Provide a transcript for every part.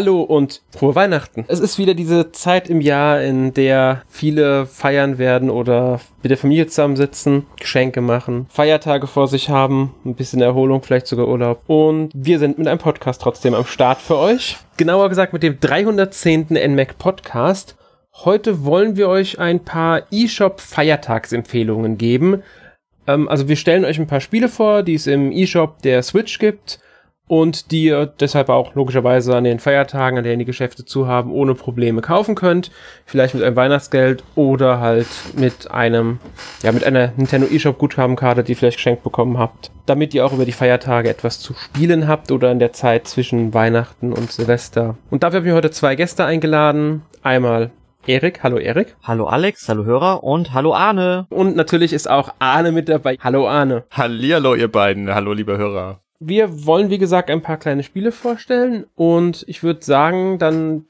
Hallo und frohe Weihnachten. Es ist wieder diese Zeit im Jahr, in der viele feiern werden oder mit der Familie zusammensitzen, Geschenke machen, Feiertage vor sich haben, ein bisschen Erholung, vielleicht sogar Urlaub. Und wir sind mit einem Podcast trotzdem am Start für euch. Genauer gesagt mit dem 310. NMAC Podcast. Heute wollen wir euch ein paar eShop Feiertagsempfehlungen geben. Ähm, also wir stellen euch ein paar Spiele vor, die es im eShop der Switch gibt und die ihr deshalb auch logischerweise an den Feiertagen, an denen die Geschäfte zu haben, ohne Probleme kaufen könnt. Vielleicht mit einem Weihnachtsgeld oder halt mit einem, ja, mit einer Nintendo eShop Guthabenkarte, die ihr vielleicht geschenkt bekommen habt, damit ihr auch über die Feiertage etwas zu spielen habt oder in der Zeit zwischen Weihnachten und Silvester. Und dafür habe ich heute zwei Gäste eingeladen. Einmal Erik, hallo Erik. Hallo Alex, hallo Hörer und hallo Arne. Und natürlich ist auch Arne mit dabei. Hallo Arne. Hallihallo ihr beiden, hallo liebe Hörer wir wollen, wie gesagt, ein paar kleine Spiele vorstellen und ich würde sagen, dann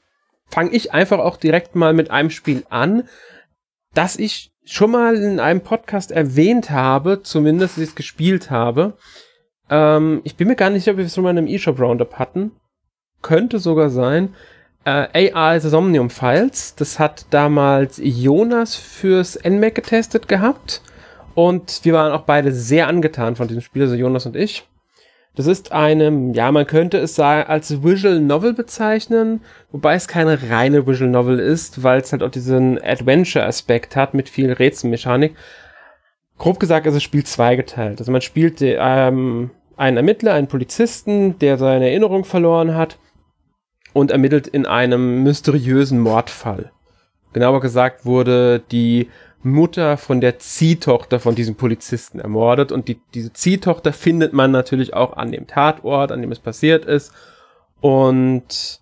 fange ich einfach auch direkt mal mit einem Spiel an, das ich schon mal in einem Podcast erwähnt habe, zumindest, dass ich es gespielt habe. Ähm, ich bin mir gar nicht sicher, ob wir es schon mal in einem eShop Roundup hatten. Könnte sogar sein. Äh, AR Somnium Files, das hat damals Jonas fürs NMAC getestet gehabt. Und wir waren auch beide sehr angetan von diesem Spiel, also Jonas und ich. Das ist eine, ja, man könnte es als Visual Novel bezeichnen, wobei es keine reine Visual Novel ist, weil es halt auch diesen Adventure-Aspekt hat mit viel Rätselmechanik. Grob gesagt ist es Spiel zweigeteilt. Also man spielt ähm, einen Ermittler, einen Polizisten, der seine Erinnerung verloren hat und ermittelt in einem mysteriösen Mordfall. Genauer gesagt wurde die Mutter von der Ziehtochter von diesem Polizisten ermordet. Und die, diese Ziehtochter findet man natürlich auch an dem Tatort, an dem es passiert ist. Und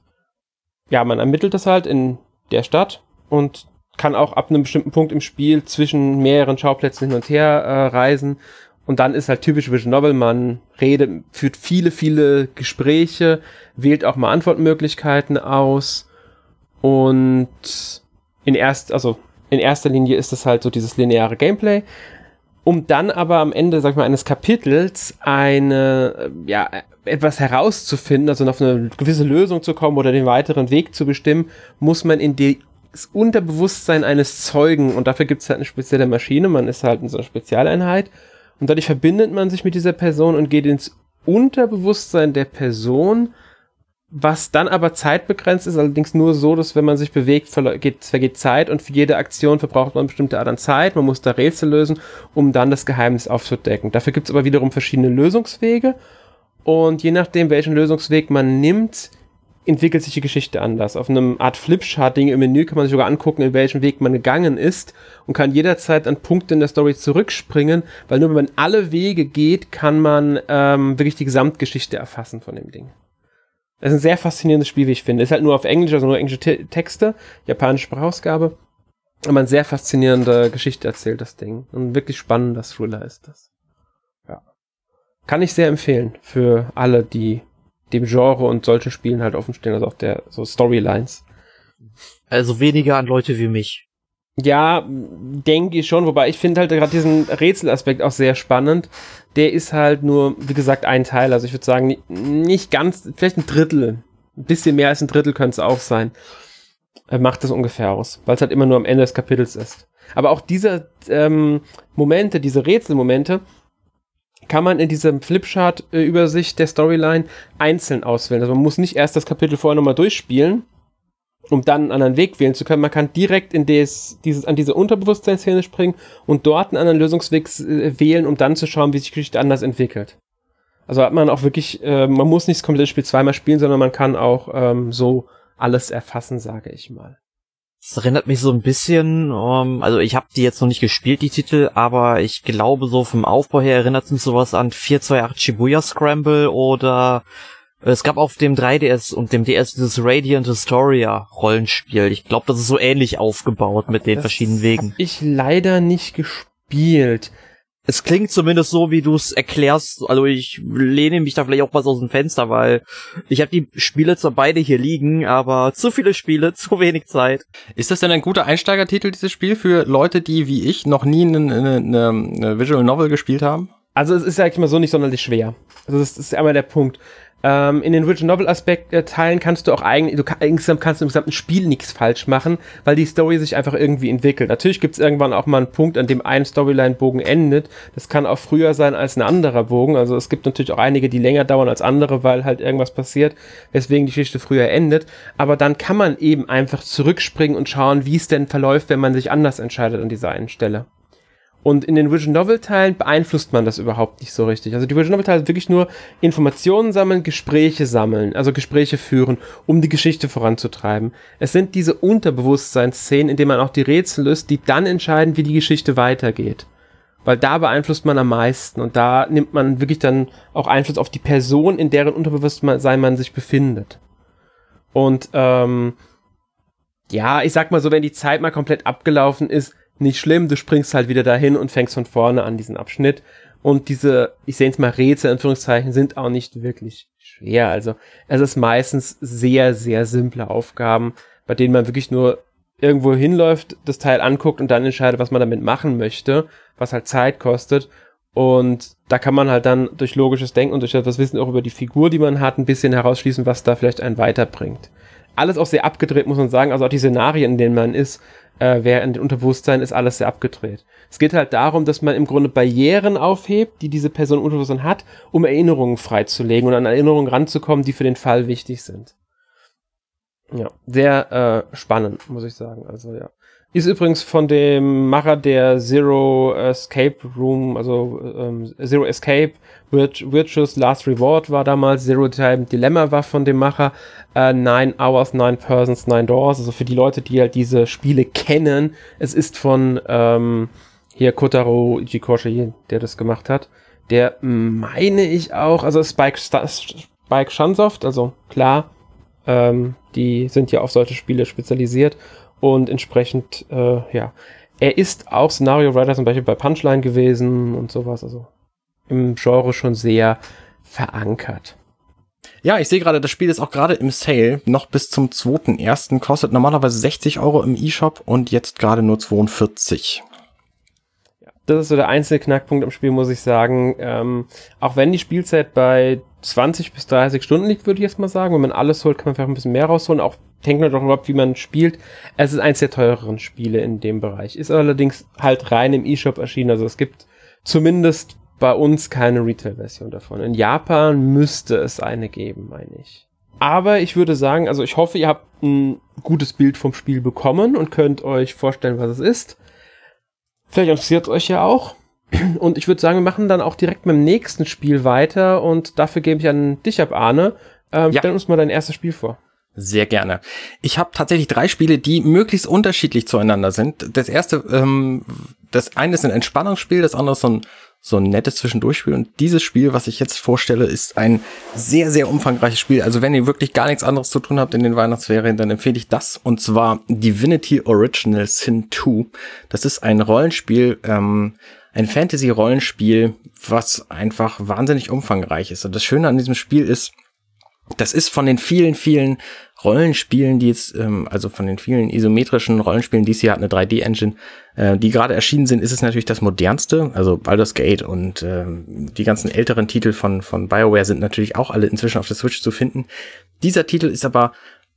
ja, man ermittelt das halt in der Stadt und kann auch ab einem bestimmten Punkt im Spiel zwischen mehreren Schauplätzen hin und her äh, reisen. Und dann ist halt typisch Vision Novel, man redet, führt viele, viele Gespräche, wählt auch mal Antwortmöglichkeiten aus. Und in erst, also in erster Linie ist es halt so dieses lineare Gameplay, um dann aber am Ende, sag ich mal, eines Kapitels eine, ja, etwas herauszufinden, also auf eine gewisse Lösung zu kommen oder den weiteren Weg zu bestimmen, muss man in das Unterbewusstsein eines Zeugen. Und dafür gibt es halt eine spezielle Maschine, man ist halt in so einer Spezialeinheit. Und dadurch verbindet man sich mit dieser Person und geht ins Unterbewusstsein der Person was dann aber zeitbegrenzt ist, allerdings nur so, dass wenn man sich bewegt, vergeht, vergeht Zeit und für jede Aktion verbraucht man eine bestimmte Art an Zeit. Man muss da Rätsel lösen, um dann das Geheimnis aufzudecken. Dafür gibt es aber wiederum verschiedene Lösungswege. Und je nachdem, welchen Lösungsweg man nimmt, entwickelt sich die Geschichte anders. Auf einem Art Flipchart-Ding im Menü kann man sich sogar angucken, in welchem Weg man gegangen ist und kann jederzeit an Punkte in der Story zurückspringen, weil nur wenn man alle Wege geht, kann man ähm, wirklich die Gesamtgeschichte erfassen von dem Ding. Das ist ein sehr faszinierendes Spiel, wie ich finde. Ist halt nur auf Englisch, also nur englische Te Texte, japanische Sprachausgabe. Aber eine sehr faszinierende Geschichte erzählt, das Ding. Und wirklich spannender Thriller ist das. Ja. Kann ich sehr empfehlen für alle, die dem Genre und solchen Spielen halt offen stehen, also auch der so Storylines. Also weniger an Leute wie mich. Ja, denke ich schon, wobei ich finde halt gerade diesen Rätselaspekt auch sehr spannend. Der ist halt nur, wie gesagt, ein Teil. Also ich würde sagen, nicht ganz, vielleicht ein Drittel. Ein bisschen mehr als ein Drittel könnte es auch sein. Er macht das ungefähr aus, weil es halt immer nur am Ende des Kapitels ist. Aber auch diese ähm, Momente, diese Rätselmomente, kann man in diesem Flipchart-Übersicht der Storyline einzeln auswählen. Also man muss nicht erst das Kapitel vorher nochmal durchspielen, um dann einen anderen Weg wählen zu können. Man kann direkt in des, dieses, an diese Unterbewusstseinsszene springen und dort einen anderen Lösungsweg äh, wählen, um dann zu schauen, wie sich die Geschichte anders entwickelt. Also hat man auch wirklich, äh, man muss nicht das komplette Spiel zweimal spielen, sondern man kann auch ähm, so alles erfassen, sage ich mal. Das erinnert mich so ein bisschen, um, ähm, also ich habe die jetzt noch nicht gespielt, die Titel, aber ich glaube so vom Aufbau her erinnert es mich sowas an 428 Shibuya Scramble oder es gab auf dem 3DS und dem DS dieses Radiant Historia Rollenspiel. Ich glaube, das ist so ähnlich aufgebaut mit den das verschiedenen Wegen. Ich leider nicht gespielt. Es klingt zumindest so, wie du es erklärst. Also ich lehne mich da vielleicht auch was aus dem Fenster, weil ich habe die Spiele zwar beide hier liegen, aber zu viele Spiele, zu wenig Zeit. Ist das denn ein guter Einsteigertitel, dieses Spiel, für Leute, die wie ich noch nie eine, eine, eine Visual Novel gespielt haben? Also es ist ja eigentlich mal so nicht sonderlich schwer. Also das ist einmal der Punkt. Ähm, in den Visual Novel Aspekt äh, Teilen kannst du auch eigentlich, du kann, insgesamt kannst du im gesamten Spiel nichts falsch machen, weil die Story sich einfach irgendwie entwickelt. Natürlich gibt es irgendwann auch mal einen Punkt, an dem ein Storyline-Bogen endet. Das kann auch früher sein als ein anderer Bogen. Also es gibt natürlich auch einige, die länger dauern als andere, weil halt irgendwas passiert, weswegen die Geschichte früher endet. Aber dann kann man eben einfach zurückspringen und schauen, wie es denn verläuft, wenn man sich anders entscheidet an dieser einen Stelle. Und in den Visual Novel Teilen beeinflusst man das überhaupt nicht so richtig. Also die Visual Novel Teile sind wirklich nur Informationen sammeln, Gespräche sammeln, also Gespräche führen, um die Geschichte voranzutreiben. Es sind diese Unterbewusstseinsszenen, in denen man auch die Rätsel löst, die dann entscheiden, wie die Geschichte weitergeht. Weil da beeinflusst man am meisten und da nimmt man wirklich dann auch Einfluss auf die Person, in deren Unterbewusstsein man sich befindet. Und ähm, ja, ich sag mal so, wenn die Zeit mal komplett abgelaufen ist, nicht schlimm, du springst halt wieder dahin und fängst von vorne an diesen Abschnitt. Und diese, ich sehe es mal Rätsel, Anführungszeichen, sind auch nicht wirklich schwer. Also es ist meistens sehr, sehr simple Aufgaben, bei denen man wirklich nur irgendwo hinläuft, das Teil anguckt und dann entscheidet, was man damit machen möchte, was halt Zeit kostet. Und da kann man halt dann durch logisches Denken und durch das Wissen auch über die Figur, die man hat, ein bisschen herausschließen, was da vielleicht einen weiterbringt. Alles auch sehr abgedreht, muss man sagen. Also auch die Szenarien, in denen man ist, äh, während im Unterbewusstsein ist alles sehr abgedreht. Es geht halt darum, dass man im Grunde Barrieren aufhebt, die diese Person im Unterbewusstsein hat, um Erinnerungen freizulegen und an Erinnerungen ranzukommen, die für den Fall wichtig sind. Ja, sehr äh, spannend, muss ich sagen. Also ja. Ist übrigens von dem Macher der Zero Escape Room, also ähm, Zero Escape, Virtuous Last Reward war damals, Zero Time Dilemma war von dem Macher, äh, Nine Hours, Nine Persons, Nine Doors, also für die Leute, die halt diese Spiele kennen, es ist von ähm, hier Kotaro Ichikoshi, der das gemacht hat. Der meine ich auch, also Spike, Spike Shunsoft, also klar, ähm, die sind ja auf solche Spiele spezialisiert und entsprechend, äh, ja, er ist auch Scenario Writer zum Beispiel bei Punchline gewesen und sowas, also im Genre schon sehr verankert. Ja, ich sehe gerade, das Spiel ist auch gerade im Sale, noch bis zum 2.1. kostet normalerweise 60 Euro im eShop und jetzt gerade nur 42. Das ist so der einzige Knackpunkt am Spiel, muss ich sagen. Ähm, auch wenn die Spielzeit bei 20 bis 30 Stunden liegt, würde ich jetzt mal sagen. Wenn man alles holt, kann man vielleicht ein bisschen mehr rausholen. Auch denkt man doch überhaupt, wie man spielt. Es ist eins der teureren Spiele in dem Bereich. Ist allerdings halt rein im eShop erschienen. Also es gibt zumindest bei uns keine Retail-Version davon. In Japan müsste es eine geben, meine ich. Aber ich würde sagen, also ich hoffe, ihr habt ein gutes Bild vom Spiel bekommen und könnt euch vorstellen, was es ist. Vielleicht interessiert es euch ja auch. Und ich würde sagen, wir machen dann auch direkt mit dem nächsten Spiel weiter und dafür gebe ich an dich ab, Arne. Ähm, ja. Stell uns mal dein erstes Spiel vor. Sehr gerne. Ich habe tatsächlich drei Spiele, die möglichst unterschiedlich zueinander sind. Das erste, ähm, das eine ist ein Entspannungsspiel, das andere ist so ein, so ein nettes Zwischendurchspiel. Und dieses Spiel, was ich jetzt vorstelle, ist ein sehr, sehr umfangreiches Spiel. Also wenn ihr wirklich gar nichts anderes zu tun habt in den Weihnachtsferien, dann empfehle ich das. Und zwar Divinity Original Sin 2. Das ist ein Rollenspiel, ähm, ein Fantasy-Rollenspiel, was einfach wahnsinnig umfangreich ist. Und das Schöne an diesem Spiel ist, das ist von den vielen, vielen Rollenspielen, die jetzt, ähm, also von den vielen isometrischen Rollenspielen, die es hier hat, eine 3D-Engine, äh, die gerade erschienen sind, ist es natürlich das modernste. Also Baldur's Gate und ähm, die ganzen älteren Titel von, von BioWare sind natürlich auch alle inzwischen auf der Switch zu finden. Dieser Titel ist aber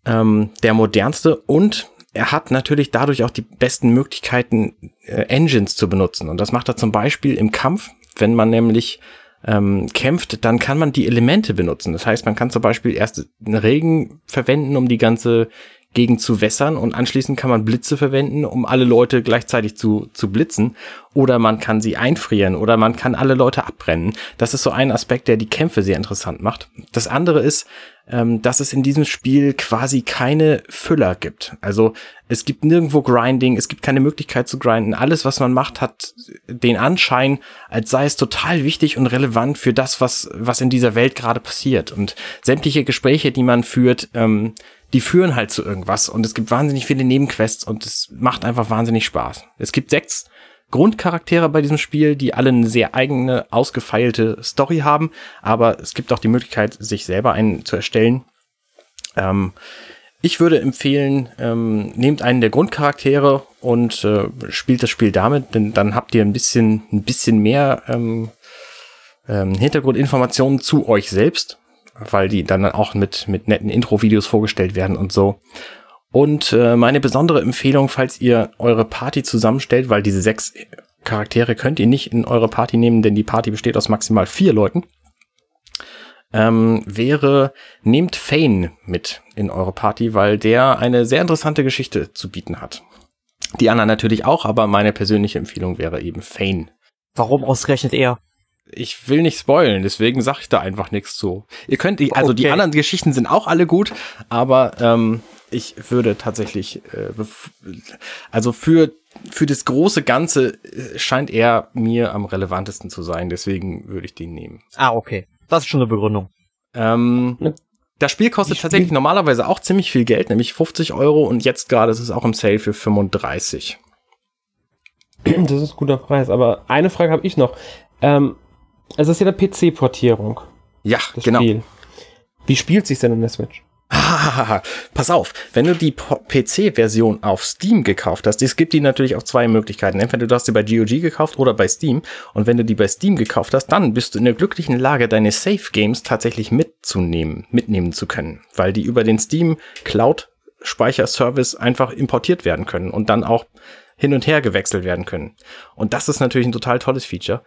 ähm, der modernste und er hat natürlich dadurch auch die besten Möglichkeiten, äh, Engines zu benutzen. Und das macht er zum Beispiel im Kampf, wenn man nämlich ähm, kämpft, dann kann man die Elemente benutzen. Das heißt, man kann zum Beispiel erst einen Regen verwenden, um die ganze Gegend zu wässern und anschließend kann man Blitze verwenden, um alle Leute gleichzeitig zu, zu blitzen. Oder man kann sie einfrieren oder man kann alle Leute abbrennen. Das ist so ein Aspekt, der die Kämpfe sehr interessant macht. Das andere ist, ähm, dass es in diesem Spiel quasi keine Füller gibt. Also es gibt nirgendwo Grinding, es gibt keine Möglichkeit zu grinden. Alles, was man macht, hat den Anschein, als sei es total wichtig und relevant für das, was, was in dieser Welt gerade passiert. Und sämtliche Gespräche, die man führt, ähm, die führen halt zu irgendwas. Und es gibt wahnsinnig viele Nebenquests und es macht einfach wahnsinnig Spaß. Es gibt sechs Grundcharaktere bei diesem Spiel, die alle eine sehr eigene, ausgefeilte Story haben, aber es gibt auch die Möglichkeit, sich selber einen zu erstellen. Ähm, ich würde empfehlen, ähm, nehmt einen der Grundcharaktere und äh, spielt das Spiel damit, denn dann habt ihr ein bisschen, ein bisschen mehr ähm, ähm, Hintergrundinformationen zu euch selbst weil die dann auch mit, mit netten Intro-Videos vorgestellt werden und so. Und äh, meine besondere Empfehlung, falls ihr eure Party zusammenstellt, weil diese sechs Charaktere könnt ihr nicht in eure Party nehmen, denn die Party besteht aus maximal vier Leuten, ähm, wäre, nehmt Fane mit in eure Party, weil der eine sehr interessante Geschichte zu bieten hat. Die anderen natürlich auch, aber meine persönliche Empfehlung wäre eben Fane. Warum ausgerechnet er? Ich will nicht spoilen, deswegen sage ich da einfach nichts zu. Ihr könnt, also okay. die anderen Geschichten sind auch alle gut, aber ähm, ich würde tatsächlich, äh, also für für das große Ganze äh, scheint er mir am relevantesten zu sein, deswegen würde ich den nehmen. Ah, okay. Das ist schon eine Begründung. Ähm, ne? Das Spiel kostet Spiel tatsächlich normalerweise auch ziemlich viel Geld, nämlich 50 Euro und jetzt gerade ist es auch im Sale für 35. Das ist ein guter Preis, aber eine Frage habe ich noch. Ähm, es ist ja eine PC-Portierung. Ja, genau. Spiel. Wie spielt sich denn in der Switch? Pass auf, wenn du die PC-Version auf Steam gekauft hast, es gibt die natürlich auf zwei Möglichkeiten. Entweder du hast sie bei GOG gekauft oder bei Steam. Und wenn du die bei Steam gekauft hast, dann bist du in der glücklichen Lage, deine Safe Games tatsächlich mitzunehmen, mitnehmen zu können, weil die über den Steam Cloud Speicherservice einfach importiert werden können und dann auch hin und her gewechselt werden können. Und das ist natürlich ein total tolles Feature.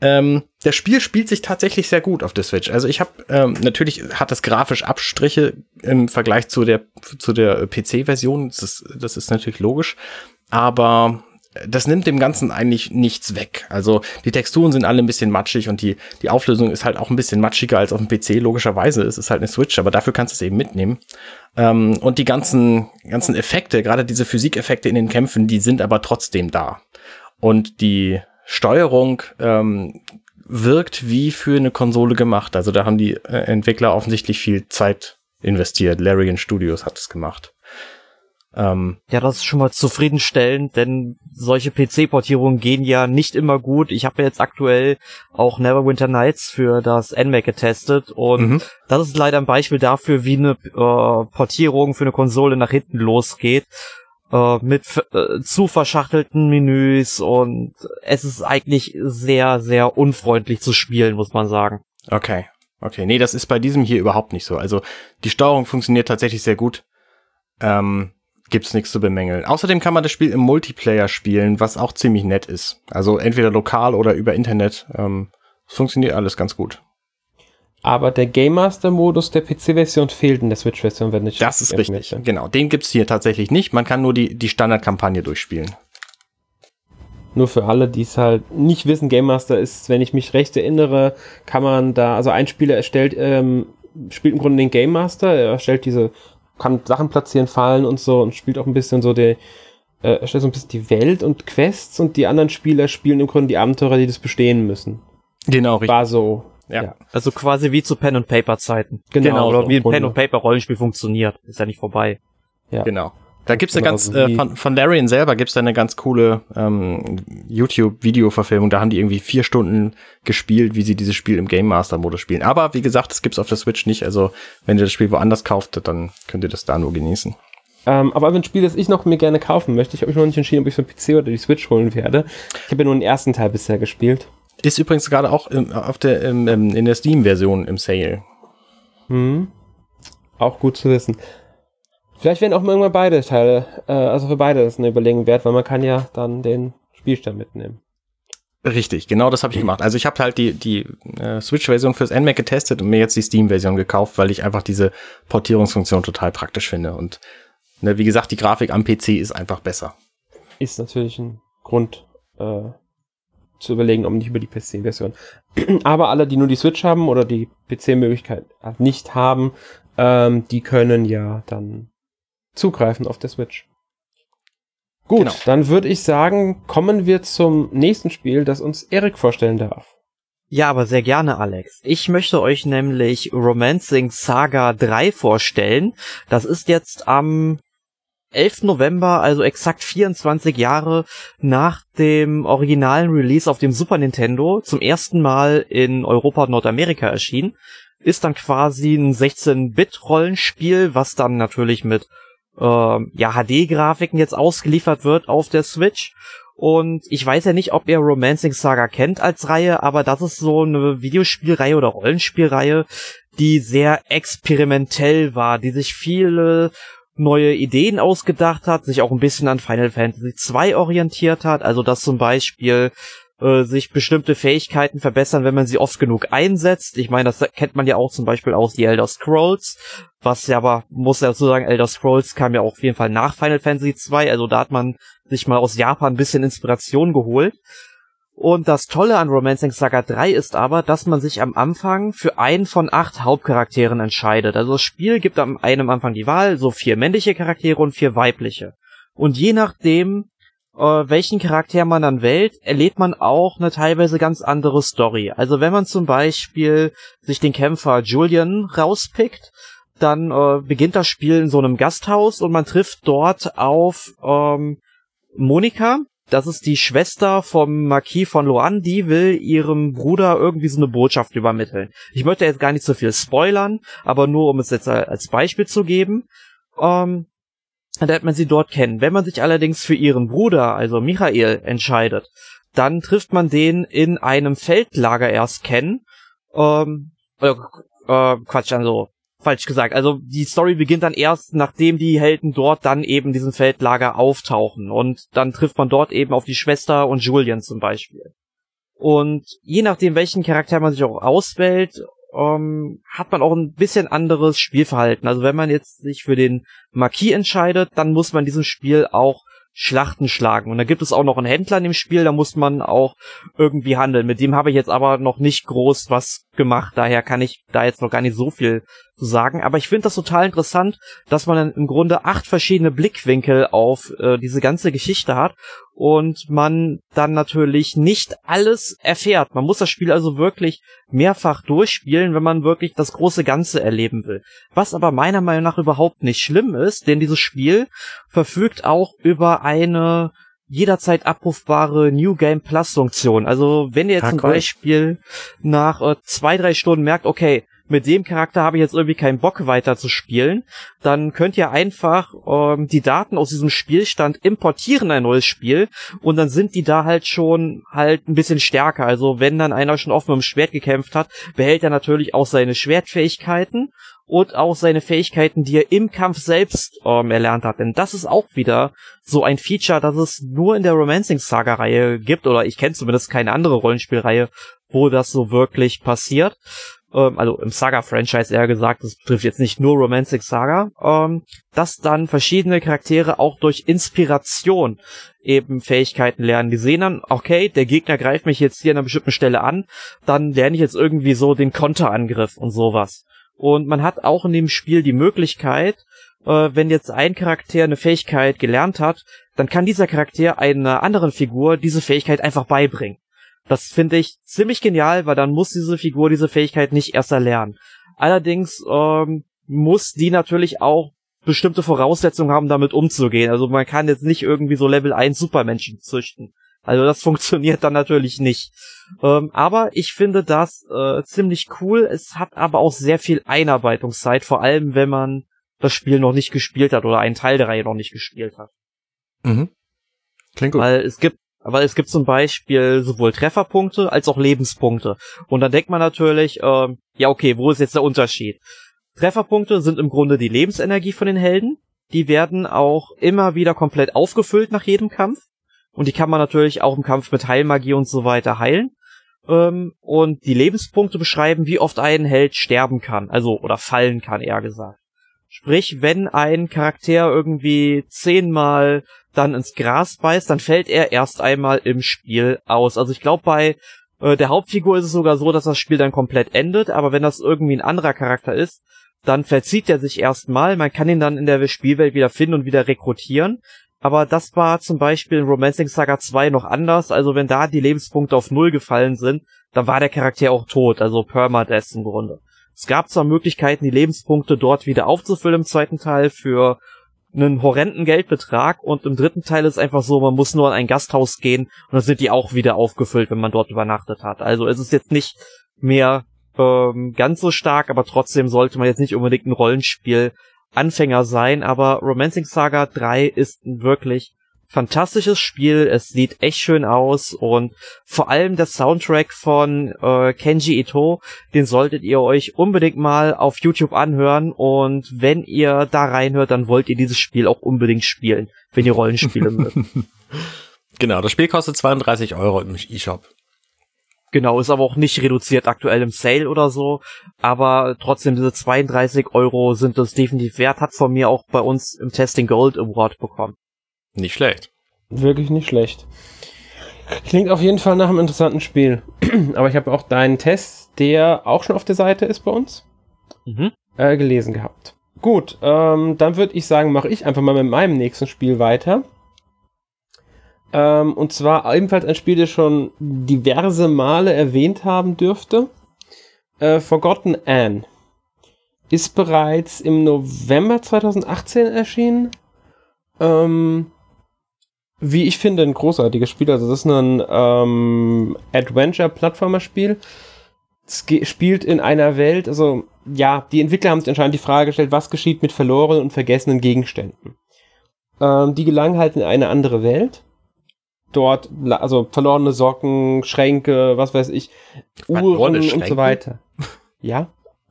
Ähm, das Spiel spielt sich tatsächlich sehr gut auf der Switch. Also ich habe ähm, natürlich hat das grafisch Abstriche im Vergleich zu der zu der PC-Version. Das ist, das ist natürlich logisch, aber das nimmt dem Ganzen eigentlich nichts weg. Also die Texturen sind alle ein bisschen matschig und die, die Auflösung ist halt auch ein bisschen matschiger als auf dem PC. Logischerweise es ist halt eine Switch, aber dafür kannst du es eben mitnehmen. Ähm, und die ganzen, ganzen Effekte, gerade diese Physikeffekte in den Kämpfen, die sind aber trotzdem da. Und die Steuerung ähm, wirkt wie für eine Konsole gemacht. Also da haben die äh, Entwickler offensichtlich viel Zeit investiert. Larian Studios hat es gemacht. Ähm, ja, das ist schon mal zufriedenstellend, denn solche PC-Portierungen gehen ja nicht immer gut. Ich habe jetzt aktuell auch Neverwinter Nights für das NMAC getestet und mhm. das ist leider ein Beispiel dafür, wie eine äh, Portierung für eine Konsole nach hinten losgeht äh, mit äh, zu verschachtelten Menüs und es ist eigentlich sehr, sehr unfreundlich zu spielen, muss man sagen. Okay. Okay, nee, das ist bei diesem hier überhaupt nicht so. Also die Steuerung funktioniert tatsächlich sehr gut. Ähm, gibt's nichts zu bemängeln. Außerdem kann man das Spiel im Multiplayer spielen, was auch ziemlich nett ist. Also entweder lokal oder über Internet. Ähm, funktioniert alles ganz gut. Aber der Game Master Modus der PC-Version fehlt in der Switch-Version, wenn ich Das ist richtig. Möchte. Genau, den gibt's hier tatsächlich nicht. Man kann nur die, die Standardkampagne durchspielen. Nur für alle, die es halt nicht wissen, Game Master ist, wenn ich mich recht erinnere, kann man da, also ein Spieler erstellt, ähm, spielt im Grunde den Game Master, er erstellt diese, kann Sachen platzieren, fallen und so und spielt auch ein bisschen so der, äh, erstellt so ein bisschen die Welt und Quests und die anderen Spieler spielen im Grunde die Abenteurer, die das bestehen müssen. Genau, richtig. War so ja. ja. Also quasi wie zu Pen and Paper Zeiten. Genau. genau oder wie ein Pen and Paper Rollenspiel funktioniert. Ist ja nicht vorbei. Ja. Genau. Da gibt's eine ganz, äh, von, von Larian selber gibt's da eine ganz coole ähm, YouTube-Video-Verfilmung. Da haben die irgendwie vier Stunden gespielt, wie sie dieses Spiel im Game Master-Modus spielen. Aber wie gesagt, das gibt's auf der Switch nicht. Also wenn ihr das Spiel woanders kauft, dann könnt ihr das da nur genießen. Ähm, aber ein Spiel, das ich noch mir gerne kaufen möchte, ich habe mich noch nicht entschieden, ob ich für den PC oder die Switch holen werde. Ich habe ja nur den ersten Teil bisher gespielt. Ist übrigens gerade auch im, auf der, im, in der Steam-Version im Sale. Hm. Auch gut zu wissen. Vielleicht werden auch mal irgendwann beide Teile, äh, also für beide das eine Überlegung wert, weil man kann ja dann den Spielstand mitnehmen. Richtig, genau das habe ich gemacht. Also ich habe halt die, die äh, Switch-Version fürs NMAC getestet und mir jetzt die Steam-Version gekauft, weil ich einfach diese Portierungsfunktion total praktisch finde. Und ne, wie gesagt, die Grafik am PC ist einfach besser. Ist natürlich ein Grund, äh, zu überlegen, ob nicht über die PC-Version. Aber alle, die nur die Switch haben oder die PC-Möglichkeit nicht haben, ähm, die können ja dann zugreifen auf der Switch. Gut, genau. dann würde ich sagen, kommen wir zum nächsten Spiel, das uns Erik vorstellen darf. Ja, aber sehr gerne, Alex. Ich möchte euch nämlich Romancing Saga 3 vorstellen. Das ist jetzt am 11. November, also exakt 24 Jahre nach dem originalen Release auf dem Super Nintendo, zum ersten Mal in Europa und Nordamerika erschienen. Ist dann quasi ein 16-Bit-Rollenspiel, was dann natürlich mit äh, ja, HD-Grafiken jetzt ausgeliefert wird auf der Switch. Und ich weiß ja nicht, ob ihr Romancing Saga kennt als Reihe, aber das ist so eine Videospielreihe oder Rollenspielreihe, die sehr experimentell war, die sich viele neue Ideen ausgedacht hat, sich auch ein bisschen an Final Fantasy 2 orientiert hat, also dass zum Beispiel äh, sich bestimmte Fähigkeiten verbessern, wenn man sie oft genug einsetzt. Ich meine, das kennt man ja auch zum Beispiel aus die Elder Scrolls, was ja aber, muss ja dazu sagen, Elder Scrolls kam ja auch auf jeden Fall nach Final Fantasy 2, also da hat man sich mal aus Japan ein bisschen Inspiration geholt. Und das Tolle an Romancing Saga 3 ist aber, dass man sich am Anfang für einen von acht Hauptcharakteren entscheidet. Also das Spiel gibt am einem Anfang die Wahl, so vier männliche Charaktere und vier weibliche. Und je nachdem, äh, welchen Charakter man dann wählt, erlebt man auch eine teilweise ganz andere Story. Also wenn man zum Beispiel sich den Kämpfer Julian rauspickt, dann äh, beginnt das Spiel in so einem Gasthaus und man trifft dort auf ähm, Monika, das ist die Schwester vom Marquis von Loan, die will ihrem Bruder irgendwie so eine Botschaft übermitteln. Ich möchte jetzt gar nicht so viel spoilern, aber nur um es jetzt als Beispiel zu geben. Ähm, lernt man sie dort kennen. Wenn man sich allerdings für ihren Bruder, also Michael, entscheidet, dann trifft man den in einem Feldlager erst kennen. Ähm, äh, äh, Quatsch, also falsch gesagt. Also die Story beginnt dann erst, nachdem die Helden dort dann eben diesen Feldlager auftauchen. Und dann trifft man dort eben auf die Schwester und Julian zum Beispiel. Und je nachdem, welchen Charakter man sich auch auswählt, ähm, hat man auch ein bisschen anderes Spielverhalten. Also wenn man jetzt sich für den Marquis entscheidet, dann muss man in diesem Spiel auch Schlachten schlagen. Und da gibt es auch noch einen Händler in dem Spiel, da muss man auch irgendwie handeln. Mit dem habe ich jetzt aber noch nicht groß was gemacht, daher kann ich da jetzt noch gar nicht so viel zu sagen. Aber ich finde das total interessant, dass man dann im Grunde acht verschiedene Blickwinkel auf äh, diese ganze Geschichte hat und man dann natürlich nicht alles erfährt. Man muss das Spiel also wirklich mehrfach durchspielen, wenn man wirklich das große Ganze erleben will. Was aber meiner Meinung nach überhaupt nicht schlimm ist, denn dieses Spiel verfügt auch über eine jederzeit abrufbare New Game Plus Funktion. Also wenn ihr jetzt ja, zum cool. Beispiel nach äh, zwei, drei Stunden merkt, okay, mit dem Charakter habe ich jetzt irgendwie keinen Bock weiter zu spielen, dann könnt ihr einfach ähm, die Daten aus diesem Spielstand importieren ein neues Spiel und dann sind die da halt schon halt ein bisschen stärker. Also wenn dann einer schon oft mit dem Schwert gekämpft hat, behält er natürlich auch seine Schwertfähigkeiten und auch seine Fähigkeiten, die er im Kampf selbst ähm, erlernt hat. Denn das ist auch wieder so ein Feature, das es nur in der Romancing Saga Reihe gibt oder ich kenne zumindest keine andere Rollenspielreihe, wo das so wirklich passiert ähm, also im Saga-Franchise eher gesagt, das betrifft jetzt nicht nur Romantic Saga, ähm, dass dann verschiedene Charaktere auch durch Inspiration eben Fähigkeiten lernen. Die sehen dann, okay, der Gegner greift mich jetzt hier an einer bestimmten Stelle an, dann lerne ich jetzt irgendwie so den Konterangriff und sowas. Und man hat auch in dem Spiel die Möglichkeit, äh, wenn jetzt ein Charakter eine Fähigkeit gelernt hat, dann kann dieser Charakter einer anderen Figur diese Fähigkeit einfach beibringen. Das finde ich ziemlich genial, weil dann muss diese Figur diese Fähigkeit nicht erst erlernen. Allerdings ähm, muss die natürlich auch bestimmte Voraussetzungen haben, damit umzugehen. Also man kann jetzt nicht irgendwie so Level 1 Supermenschen züchten. Also das funktioniert dann natürlich nicht. Ähm, aber ich finde das äh, ziemlich cool. Es hat aber auch sehr viel Einarbeitungszeit, vor allem wenn man das Spiel noch nicht gespielt hat oder einen Teil der Reihe noch nicht gespielt hat. Mhm. Klingt gut. Weil es gibt aber es gibt zum Beispiel sowohl Trefferpunkte als auch Lebenspunkte. Und dann denkt man natürlich, äh, ja okay, wo ist jetzt der Unterschied? Trefferpunkte sind im Grunde die Lebensenergie von den Helden. Die werden auch immer wieder komplett aufgefüllt nach jedem Kampf. Und die kann man natürlich auch im Kampf mit Heilmagie und so weiter heilen. Ähm, und die Lebenspunkte beschreiben, wie oft ein Held sterben kann. Also, oder fallen kann, eher gesagt. Sprich, wenn ein Charakter irgendwie zehnmal dann ins Gras beißt, dann fällt er erst einmal im Spiel aus. Also ich glaube, bei äh, der Hauptfigur ist es sogar so, dass das Spiel dann komplett endet, aber wenn das irgendwie ein anderer Charakter ist, dann verzieht er sich erstmal. Man kann ihn dann in der Spielwelt wieder finden und wieder rekrutieren. Aber das war zum Beispiel in Romancing Saga 2 noch anders. Also wenn da die Lebenspunkte auf Null gefallen sind, dann war der Charakter auch tot. Also Permadeath im Grunde. Es gab zwar Möglichkeiten, die Lebenspunkte dort wieder aufzufüllen im zweiten Teil für einen horrenden Geldbetrag und im dritten Teil ist einfach so, man muss nur an ein Gasthaus gehen und dann sind die auch wieder aufgefüllt, wenn man dort übernachtet hat. Also es ist jetzt nicht mehr ähm, ganz so stark, aber trotzdem sollte man jetzt nicht unbedingt ein Rollenspiel Anfänger sein, aber Romancing Saga 3 ist ein wirklich fantastisches Spiel, es sieht echt schön aus und vor allem der Soundtrack von äh, Kenji Ito, den solltet ihr euch unbedingt mal auf YouTube anhören und wenn ihr da reinhört, dann wollt ihr dieses Spiel auch unbedingt spielen, wenn ihr Rollenspiele mögt. Genau, das Spiel kostet 32 Euro im eShop. Genau, ist aber auch nicht reduziert aktuell im Sale oder so. Aber trotzdem, diese 32 Euro sind das definitiv wert. Hat von mir auch bei uns im Testing Gold Award bekommen. Nicht schlecht. Wirklich nicht schlecht. Klingt auf jeden Fall nach einem interessanten Spiel. aber ich habe auch deinen Test, der auch schon auf der Seite ist bei uns, mhm. äh, gelesen gehabt. Gut, ähm, dann würde ich sagen, mache ich einfach mal mit meinem nächsten Spiel weiter. Ähm, und zwar ebenfalls ein Spiel, das schon diverse Male erwähnt haben dürfte. Äh, Forgotten Anne. Ist bereits im November 2018 erschienen. Ähm, wie ich finde, ein großartiges Spiel. Also das ist ein ähm, Adventure-Plattformer-Spiel. Es spielt in einer Welt, also ja, die Entwickler haben sich anscheinend die Frage gestellt, was geschieht mit verlorenen und vergessenen Gegenständen. Ähm, die gelangen halt in eine andere Welt dort, also verlorene Socken, Schränke, was weiß ich, Uhren und so weiter. Ja.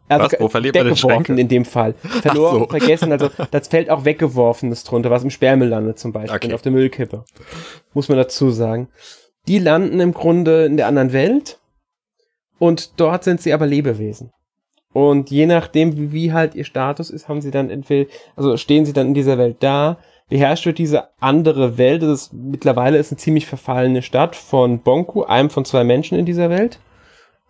Also was? Wo verliert man weggeworfen in dem Fall. Verloren, so. vergessen, also das fällt auch weggeworfenes drunter, was im Sperrmüll landet zum Beispiel, okay. auf der Müllkippe. Muss man dazu sagen. Die landen im Grunde in der anderen Welt und dort sind sie aber Lebewesen. Und je nachdem, wie, wie halt ihr Status ist, haben sie dann entweder, also stehen sie dann in dieser Welt da, beherrscht wird diese andere Welt. Das ist, mittlerweile ist eine ziemlich verfallene Stadt von Bonku, einem von zwei Menschen in dieser Welt.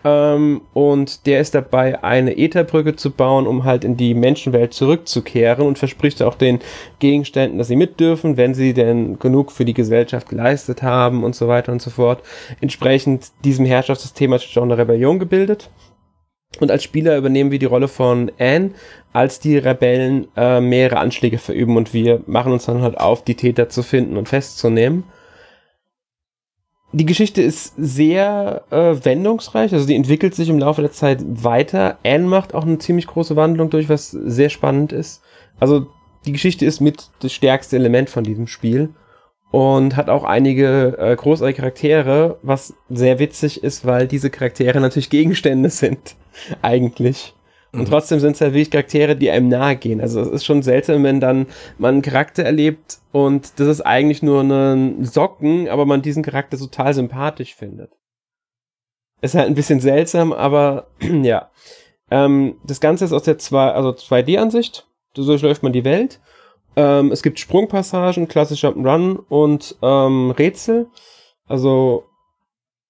Ähm, und der ist dabei, eine Ätherbrücke zu bauen, um halt in die Menschenwelt zurückzukehren und verspricht auch den Gegenständen, dass sie mit dürfen, wenn sie denn genug für die Gesellschaft geleistet haben und so weiter und so fort. Entsprechend diesem Herrschaftssystem hat sich auch eine Rebellion gebildet. Und als Spieler übernehmen wir die Rolle von Anne, als die Rebellen äh, mehrere Anschläge verüben und wir machen uns dann halt auf, die Täter zu finden und festzunehmen. Die Geschichte ist sehr äh, wendungsreich, also die entwickelt sich im Laufe der Zeit weiter. Anne macht auch eine ziemlich große Wandlung durch, was sehr spannend ist. Also die Geschichte ist mit das stärkste Element von diesem Spiel und hat auch einige äh, großartige Charaktere, was sehr witzig ist, weil diese Charaktere natürlich Gegenstände sind, eigentlich. Und mhm. trotzdem sind es halt wirklich Charaktere, die einem nahe gehen. Also es ist schon seltsam, wenn dann man einen Charakter erlebt und das ist eigentlich nur ein Socken, aber man diesen Charakter total sympathisch findet. Ist halt ein bisschen seltsam, aber ja. Ähm, das Ganze ist aus der 2, also 2D-Ansicht. So durchläuft man die Welt. Ähm, es gibt Sprungpassagen, klassischer Run und ähm, Rätsel. Also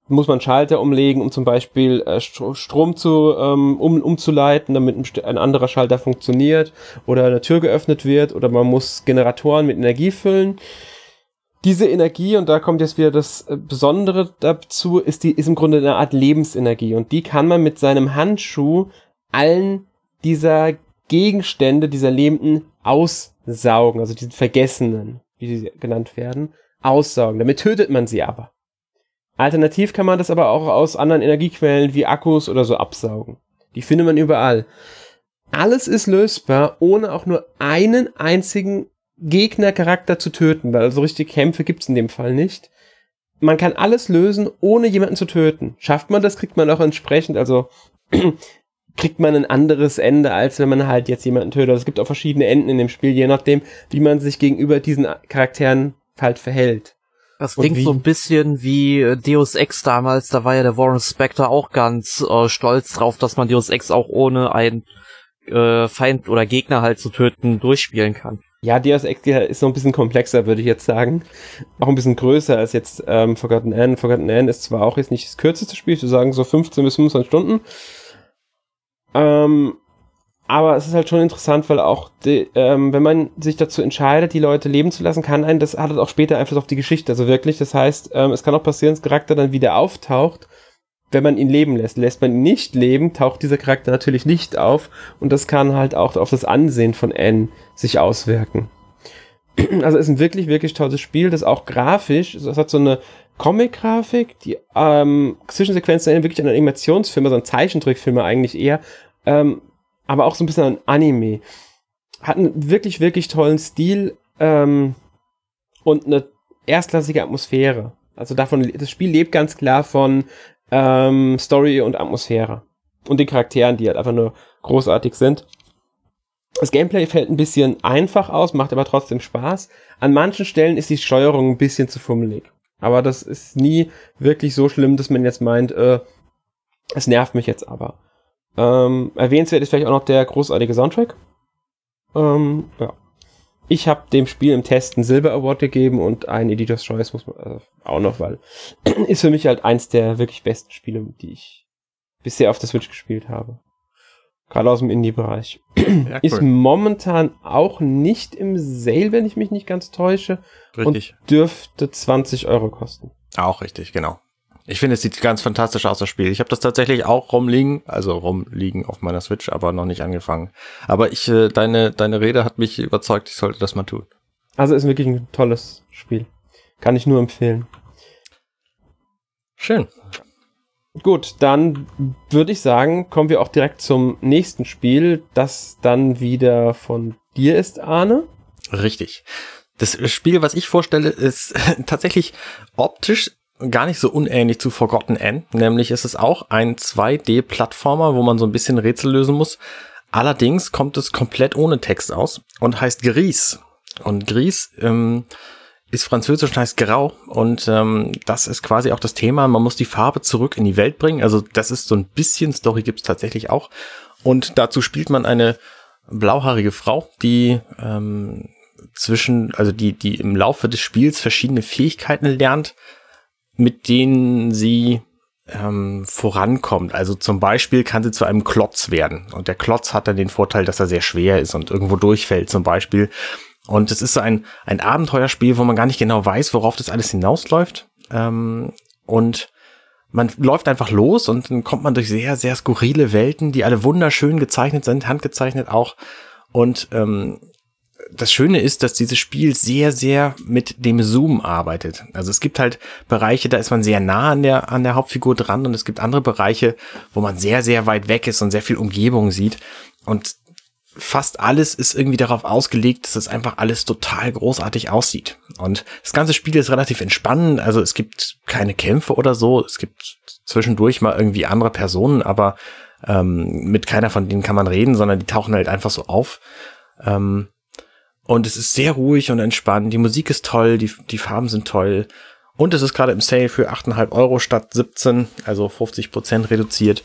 muss man Schalter umlegen, um zum Beispiel äh, Strom zu ähm, um, umzuleiten, damit ein anderer Schalter funktioniert oder eine Tür geöffnet wird oder man muss Generatoren mit Energie füllen. Diese Energie, und da kommt jetzt wieder das äh, Besondere dazu, ist, die, ist im Grunde eine Art Lebensenergie und die kann man mit seinem Handschuh allen dieser Gegenstände, dieser Lebenden aussaugen, also diesen Vergessenen, wie sie genannt werden, aussaugen. Damit tötet man sie aber. Alternativ kann man das aber auch aus anderen Energiequellen wie Akkus oder so absaugen. Die findet man überall. Alles ist lösbar, ohne auch nur einen einzigen Gegnercharakter zu töten, weil so richtige Kämpfe gibt's in dem Fall nicht. Man kann alles lösen, ohne jemanden zu töten. Schafft man das, kriegt man auch entsprechend, also kriegt man ein anderes Ende, als wenn man halt jetzt jemanden tötet. Also es gibt auch verschiedene Enden in dem Spiel, je nachdem, wie man sich gegenüber diesen Charakteren halt verhält. Das klingt so ein bisschen wie äh, Deus Ex damals, da war ja der Warren Spector auch ganz äh, stolz drauf, dass man Deus Ex auch ohne einen äh, Feind oder Gegner halt zu töten durchspielen kann. Ja, Deus Ex ist noch ein bisschen komplexer, würde ich jetzt sagen. Auch ein bisschen größer als jetzt ähm, Forgotten Anne. Forgotten Anne ist zwar auch jetzt nicht das kürzeste Spiel, ich würde sagen so 15 bis 25 Stunden. Ähm, aber es ist halt schon interessant, weil auch, die, ähm, wenn man sich dazu entscheidet, die Leute leben zu lassen, kann ein, das hat auch später Einfluss auf die Geschichte. Also wirklich, das heißt, ähm, es kann auch passieren, dass Charakter dann wieder auftaucht, wenn man ihn leben lässt. Lässt man ihn nicht leben, taucht dieser Charakter natürlich nicht auf und das kann halt auch auf das Ansehen von Anne sich auswirken. Also es ist ein wirklich, wirklich tolles Spiel, das auch grafisch, es hat so eine Comic-Grafik, die ähm, Zwischensequenzen erinnern wirklich an einen Animationsfilm, also Zeichentrickfilme eigentlich eher, ähm, aber auch so ein bisschen an Anime. Hat einen wirklich, wirklich tollen Stil ähm, und eine erstklassige Atmosphäre. Also davon, das Spiel lebt ganz klar von ähm, Story und Atmosphäre. Und den Charakteren, die halt einfach nur großartig sind. Das Gameplay fällt ein bisschen einfach aus, macht aber trotzdem Spaß. An manchen Stellen ist die Steuerung ein bisschen zu fummelig. Aber das ist nie wirklich so schlimm, dass man jetzt meint, äh, es nervt mich jetzt aber. Ähm, erwähnenswert ist vielleicht auch noch der großartige Soundtrack. Ähm, ja. Ich habe dem Spiel im Test einen Silber Award gegeben und einen Editor's Choice muss man äh, auch noch, weil ist für mich halt eins der wirklich besten Spiele, die ich bisher auf der Switch gespielt habe. Gerade aus dem Indie-Bereich. Ja, cool. Ist momentan auch nicht im Sale, wenn ich mich nicht ganz täusche. Richtig. Und dürfte 20 Euro kosten. Auch richtig, genau. Ich finde, es sieht ganz fantastisch aus, das Spiel. Ich habe das tatsächlich auch rumliegen, also rumliegen auf meiner Switch, aber noch nicht angefangen. Aber ich, äh, deine, deine Rede hat mich überzeugt, ich sollte das mal tun. Also ist wirklich ein tolles Spiel. Kann ich nur empfehlen. Schön. Gut, dann würde ich sagen, kommen wir auch direkt zum nächsten Spiel, das dann wieder von dir ist, Arne. Richtig. Das Spiel, was ich vorstelle, ist tatsächlich optisch gar nicht so unähnlich zu Forgotten N. Nämlich ist es auch ein 2D-Plattformer, wo man so ein bisschen Rätsel lösen muss. Allerdings kommt es komplett ohne Text aus und heißt Gris. Und Gris ähm, ist französisch und heißt grau. Und ähm, das ist quasi auch das Thema. Man muss die Farbe zurück in die Welt bringen. Also das ist so ein bisschen Story gibt's tatsächlich auch. Und dazu spielt man eine blauhaarige Frau, die ähm, zwischen, also die, die im Laufe des Spiels verschiedene Fähigkeiten lernt, mit denen sie ähm, vorankommt. Also zum Beispiel kann sie zu einem Klotz werden. Und der Klotz hat dann den Vorteil, dass er sehr schwer ist und irgendwo durchfällt zum Beispiel. Und es ist so ein, ein Abenteuerspiel, wo man gar nicht genau weiß, worauf das alles hinausläuft. Ähm, und man läuft einfach los und dann kommt man durch sehr, sehr skurrile Welten, die alle wunderschön gezeichnet sind, handgezeichnet auch. Und ähm, das Schöne ist, dass dieses Spiel sehr, sehr mit dem Zoom arbeitet. Also es gibt halt Bereiche, da ist man sehr nah an der, an der Hauptfigur dran und es gibt andere Bereiche, wo man sehr, sehr weit weg ist und sehr viel Umgebung sieht. Und fast alles ist irgendwie darauf ausgelegt, dass es einfach alles total großartig aussieht. Und das ganze Spiel ist relativ entspannend. Also es gibt keine Kämpfe oder so. Es gibt zwischendurch mal irgendwie andere Personen, aber ähm, mit keiner von denen kann man reden, sondern die tauchen halt einfach so auf. Ähm, und es ist sehr ruhig und entspannt. Die Musik ist toll, die, die Farben sind toll. Und es ist gerade im Sale für 8,5 Euro statt 17, also 50 Prozent reduziert.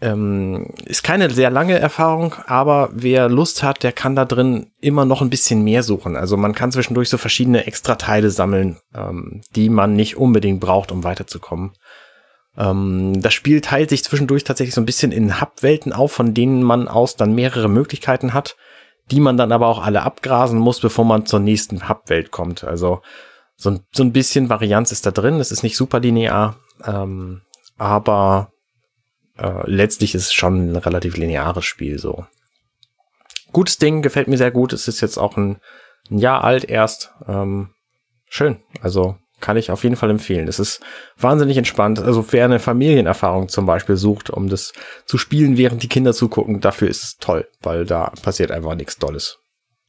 Ähm, ist keine sehr lange Erfahrung, aber wer Lust hat, der kann da drin immer noch ein bisschen mehr suchen. Also man kann zwischendurch so verschiedene Extra-Teile sammeln, ähm, die man nicht unbedingt braucht, um weiterzukommen. Ähm, das Spiel teilt sich zwischendurch tatsächlich so ein bisschen in Hub-Welten auf, von denen man aus dann mehrere Möglichkeiten hat die man dann aber auch alle abgrasen muss, bevor man zur nächsten Hub-Welt kommt. Also so ein, so ein bisschen Varianz ist da drin. Es ist nicht super linear, ähm, aber äh, letztlich ist es schon ein relativ lineares Spiel so. Gutes Ding, gefällt mir sehr gut. Es ist jetzt auch ein, ein Jahr alt erst. Ähm, schön. Also kann ich auf jeden Fall empfehlen. Es ist wahnsinnig entspannt. Also wer eine Familienerfahrung zum Beispiel sucht, um das zu spielen, während die Kinder zugucken, dafür ist es toll, weil da passiert einfach nichts Dolles.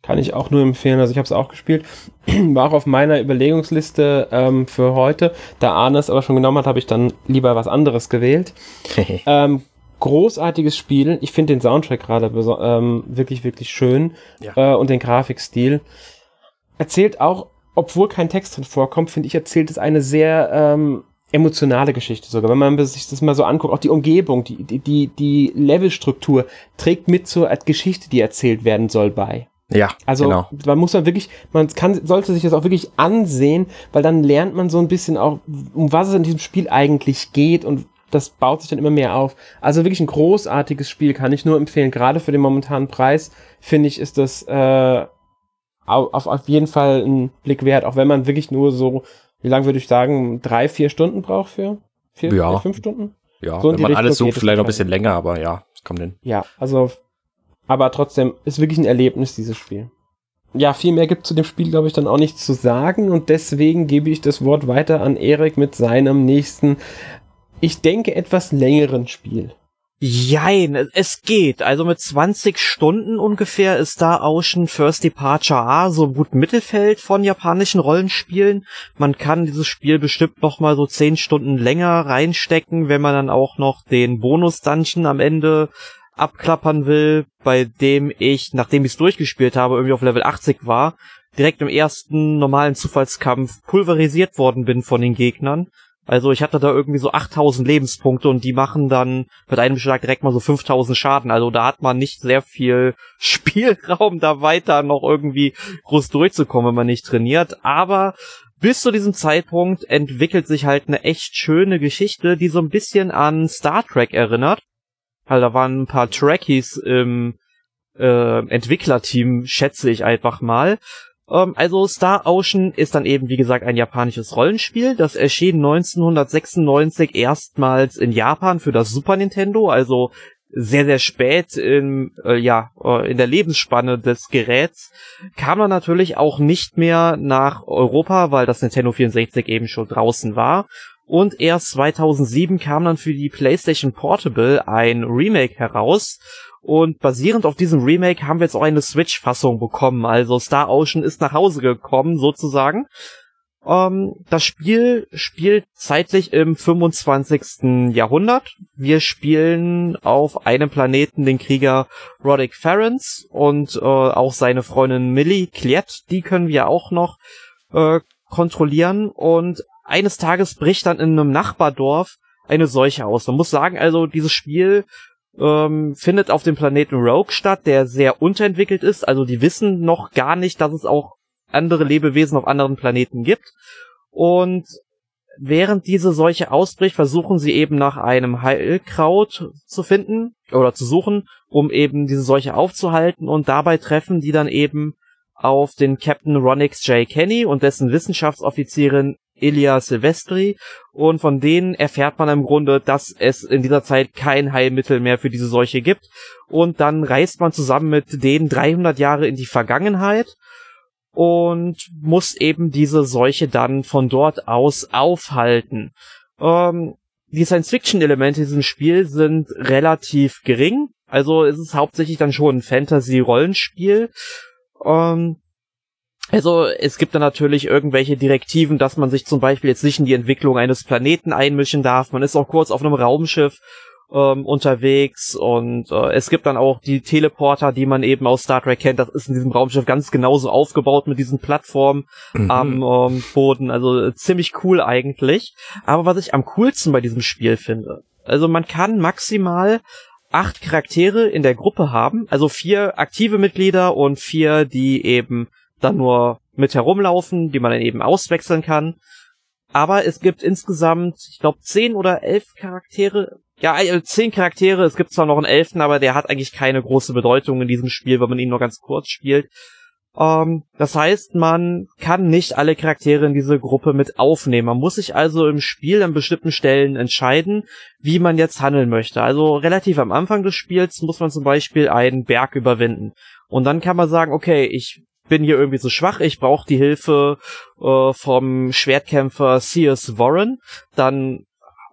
Kann ich auch nur empfehlen. Also ich habe es auch gespielt. War auch auf meiner Überlegungsliste ähm, für heute. Da Arne es aber schon genommen hat, habe ich dann lieber was anderes gewählt. ähm, großartiges Spiel. Ich finde den Soundtrack gerade ähm, wirklich, wirklich schön. Ja. Äh, und den Grafikstil. Erzählt auch obwohl kein Text drin vorkommt, finde ich, erzählt es eine sehr ähm, emotionale Geschichte sogar. Wenn man sich das mal so anguckt, auch die Umgebung, die, die, die, die Levelstruktur trägt mit zur Geschichte, die erzählt werden soll, bei. Ja, also genau. man muss man wirklich, man kann, sollte sich das auch wirklich ansehen, weil dann lernt man so ein bisschen auch, um was es in diesem Spiel eigentlich geht und das baut sich dann immer mehr auf. Also wirklich ein großartiges Spiel, kann ich nur empfehlen. Gerade für den momentanen Preis, finde ich, ist das äh, auf, auf jeden Fall ein Blick wert, auch wenn man wirklich nur so, wie lange würde ich sagen, drei, vier Stunden braucht für? Vier, ja. vier, fünf Stunden? Ja, so wenn man alles sucht, vielleicht noch ein bisschen länger, aber ja, kommt hin. Ja, also, aber trotzdem ist wirklich ein Erlebnis, dieses Spiel. Ja, viel mehr gibt zu dem Spiel, glaube ich, dann auch nicht zu sagen und deswegen gebe ich das Wort weiter an Erik mit seinem nächsten, ich denke, etwas längeren Spiel. Jein, es geht. Also mit 20 Stunden ungefähr ist da Ocean First Departure A so gut Mittelfeld von japanischen Rollenspielen. Man kann dieses Spiel bestimmt noch mal so 10 Stunden länger reinstecken, wenn man dann auch noch den Bonus-Dungeon am Ende abklappern will, bei dem ich, nachdem ich es durchgespielt habe, irgendwie auf Level 80 war, direkt im ersten normalen Zufallskampf pulverisiert worden bin von den Gegnern also ich hatte da irgendwie so 8000 Lebenspunkte und die machen dann mit einem Schlag direkt mal so 5000 Schaden. Also da hat man nicht sehr viel Spielraum, da weiter noch irgendwie groß durchzukommen, wenn man nicht trainiert. Aber bis zu diesem Zeitpunkt entwickelt sich halt eine echt schöne Geschichte, die so ein bisschen an Star Trek erinnert. Weil da waren ein paar Trekkies im äh, Entwicklerteam, schätze ich einfach mal. Ähm, also Star Ocean ist dann eben, wie gesagt, ein japanisches Rollenspiel. Das erschien 1996 erstmals in Japan für das Super Nintendo, also sehr, sehr spät in, äh, ja, äh, in der Lebensspanne des Geräts, kam dann natürlich auch nicht mehr nach Europa, weil das Nintendo 64 eben schon draußen war. Und erst 2007 kam dann für die PlayStation Portable ein Remake heraus und basierend auf diesem Remake haben wir jetzt auch eine Switch-Fassung bekommen. Also Star Ocean ist nach Hause gekommen, sozusagen. Ähm, das Spiel spielt zeitlich im 25. Jahrhundert. Wir spielen auf einem Planeten den Krieger Roderick Ferrens und äh, auch seine Freundin Millie Kliet, die können wir auch noch äh, kontrollieren. Und eines Tages bricht dann in einem Nachbardorf eine Seuche aus. Man muss sagen, also dieses Spiel ähm, findet auf dem Planeten Rogue statt, der sehr unterentwickelt ist. Also die wissen noch gar nicht, dass es auch andere Lebewesen auf anderen Planeten gibt. Und während diese Seuche ausbricht, versuchen sie eben nach einem Heilkraut zu finden oder zu suchen, um eben diese Seuche aufzuhalten. Und dabei treffen die dann eben auf den Captain Ronix J. Kenny und dessen Wissenschaftsoffizierin Ilya Silvestri und von denen erfährt man im Grunde, dass es in dieser Zeit kein Heilmittel mehr für diese Seuche gibt und dann reist man zusammen mit denen 300 Jahre in die Vergangenheit und muss eben diese Seuche dann von dort aus aufhalten. Ähm, die Science-Fiction-Elemente in diesem Spiel sind relativ gering, also es ist hauptsächlich dann schon ein Fantasy-Rollenspiel. Ähm, also es gibt da natürlich irgendwelche Direktiven, dass man sich zum Beispiel jetzt nicht in die Entwicklung eines Planeten einmischen darf. Man ist auch kurz auf einem Raumschiff ähm, unterwegs und äh, es gibt dann auch die Teleporter, die man eben aus Star Trek kennt. Das ist in diesem Raumschiff ganz genauso aufgebaut mit diesen Plattformen mhm. am ähm, Boden. Also äh, ziemlich cool eigentlich. Aber was ich am coolsten bei diesem Spiel finde, also man kann maximal acht Charaktere in der Gruppe haben, also vier aktive Mitglieder und vier, die eben dann nur mit herumlaufen, die man dann eben auswechseln kann. Aber es gibt insgesamt, ich glaube, zehn oder elf Charaktere. Ja, äh, zehn Charaktere. Es gibt zwar noch einen elften, aber der hat eigentlich keine große Bedeutung in diesem Spiel, weil man ihn nur ganz kurz spielt. Ähm, das heißt, man kann nicht alle Charaktere in diese Gruppe mit aufnehmen. Man muss sich also im Spiel an bestimmten Stellen entscheiden, wie man jetzt handeln möchte. Also relativ am Anfang des Spiels muss man zum Beispiel einen Berg überwinden. Und dann kann man sagen, okay, ich bin hier irgendwie so schwach, ich brauche die Hilfe äh, vom Schwertkämpfer C.S. Warren, dann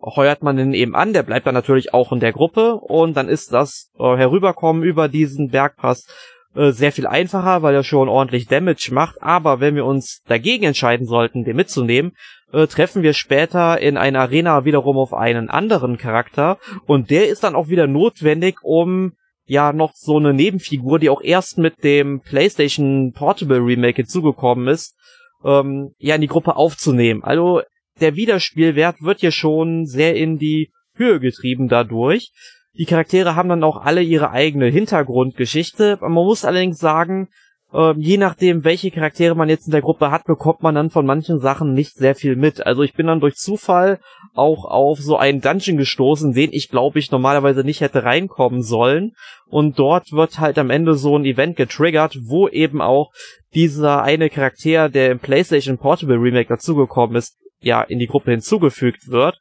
heuert man ihn eben an, der bleibt dann natürlich auch in der Gruppe. Und dann ist das äh, Herüberkommen über diesen Bergpass äh, sehr viel einfacher, weil er schon ordentlich Damage macht, aber wenn wir uns dagegen entscheiden sollten, den mitzunehmen, äh, treffen wir später in einer Arena wiederum auf einen anderen Charakter. Und der ist dann auch wieder notwendig, um ja noch so eine Nebenfigur, die auch erst mit dem PlayStation Portable Remake hinzugekommen ist, ähm, ja in die Gruppe aufzunehmen. Also der Wiederspielwert wird hier schon sehr in die Höhe getrieben dadurch. Die Charaktere haben dann auch alle ihre eigene Hintergrundgeschichte. Man muss allerdings sagen, ähm, je nachdem, welche Charaktere man jetzt in der Gruppe hat, bekommt man dann von manchen Sachen nicht sehr viel mit. Also ich bin dann durch Zufall auch auf so einen Dungeon gestoßen, den ich glaube ich normalerweise nicht hätte reinkommen sollen. Und dort wird halt am Ende so ein Event getriggert, wo eben auch dieser eine Charakter, der im PlayStation Portable Remake dazugekommen ist, ja, in die Gruppe hinzugefügt wird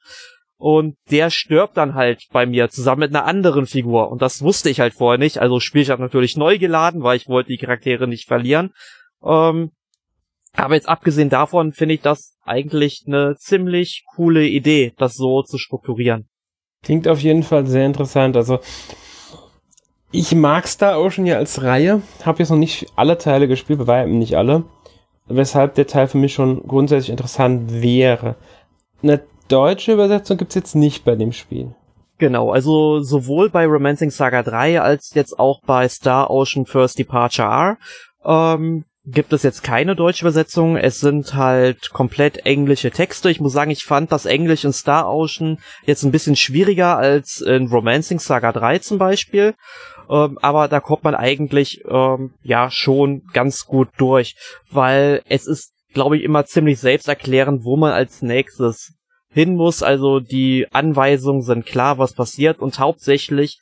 und der stirbt dann halt bei mir zusammen mit einer anderen Figur und das wusste ich halt vorher nicht. Also Spiel ich habe natürlich neu geladen, weil ich wollte die Charaktere nicht verlieren. Ähm, aber jetzt abgesehen davon finde ich das eigentlich eine ziemlich coole Idee, das so zu strukturieren. Klingt auf jeden Fall sehr interessant. Also ich mag Star Ocean ja als Reihe, habe jetzt noch nicht alle Teile gespielt, bei weitem nicht alle, weshalb der Teil für mich schon grundsätzlich interessant wäre. Eine deutsche Übersetzung gibt's jetzt nicht bei dem Spiel. Genau, also sowohl bei Romancing Saga 3 als jetzt auch bei Star Ocean First Departure R ähm, gibt es jetzt keine deutsche Übersetzung. Es sind halt komplett englische Texte. Ich muss sagen, ich fand das Englisch in Star Ocean jetzt ein bisschen schwieriger als in Romancing Saga 3 zum Beispiel. Ähm, aber da kommt man eigentlich ähm, ja schon ganz gut durch, weil es ist, glaube ich, immer ziemlich selbsterklärend, wo man als nächstes hin muss. Also die Anweisungen sind klar, was passiert. Und hauptsächlich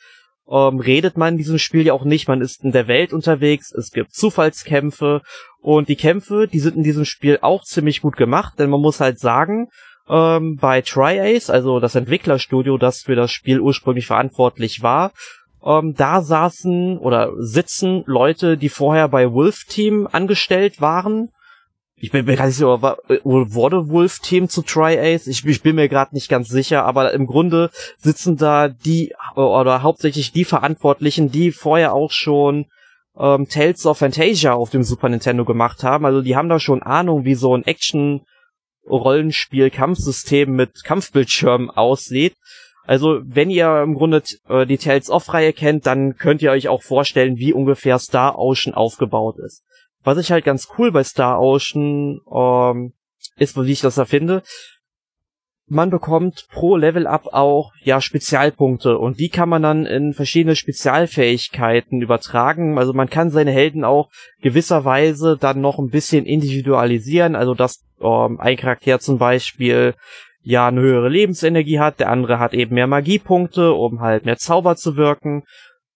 ähm, redet man in diesem Spiel ja auch nicht. Man ist in der Welt unterwegs, es gibt Zufallskämpfe. Und die Kämpfe, die sind in diesem Spiel auch ziemlich gut gemacht, denn man muss halt sagen, ähm, bei TriAce, also das Entwicklerstudio, das für das Spiel ursprünglich verantwortlich war, ähm, da saßen oder sitzen Leute, die vorher bei Wolf Team angestellt waren ich bin mir gar nicht sicher, wurde Wolf Team zu Tri-Ace? Ich, ich, bin mir gerade nicht ganz sicher, aber im Grunde sitzen da die oder hauptsächlich die Verantwortlichen, die vorher auch schon ähm, Tales of Fantasia auf dem Super Nintendo gemacht haben. Also die haben da schon Ahnung, wie so ein Action Rollenspiel Kampfsystem mit Kampfbildschirmen aussieht. Also, wenn ihr im Grunde äh, die Tales of Reihe kennt, dann könnt ihr euch auch vorstellen, wie ungefähr Star Ocean aufgebaut ist. Was ich halt ganz cool bei Star Ocean ähm, ist, wie ich das da finde, man bekommt pro Level Up auch ja Spezialpunkte und die kann man dann in verschiedene Spezialfähigkeiten übertragen. Also man kann seine Helden auch gewisserweise dann noch ein bisschen individualisieren. Also dass ähm, ein Charakter zum Beispiel ja eine höhere Lebensenergie hat, der andere hat eben mehr Magiepunkte, um halt mehr Zauber zu wirken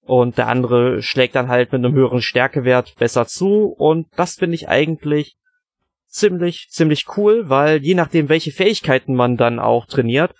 und der andere schlägt dann halt mit einem höheren Stärkewert besser zu. Und das finde ich eigentlich ziemlich, ziemlich cool, weil je nachdem, welche Fähigkeiten man dann auch trainiert,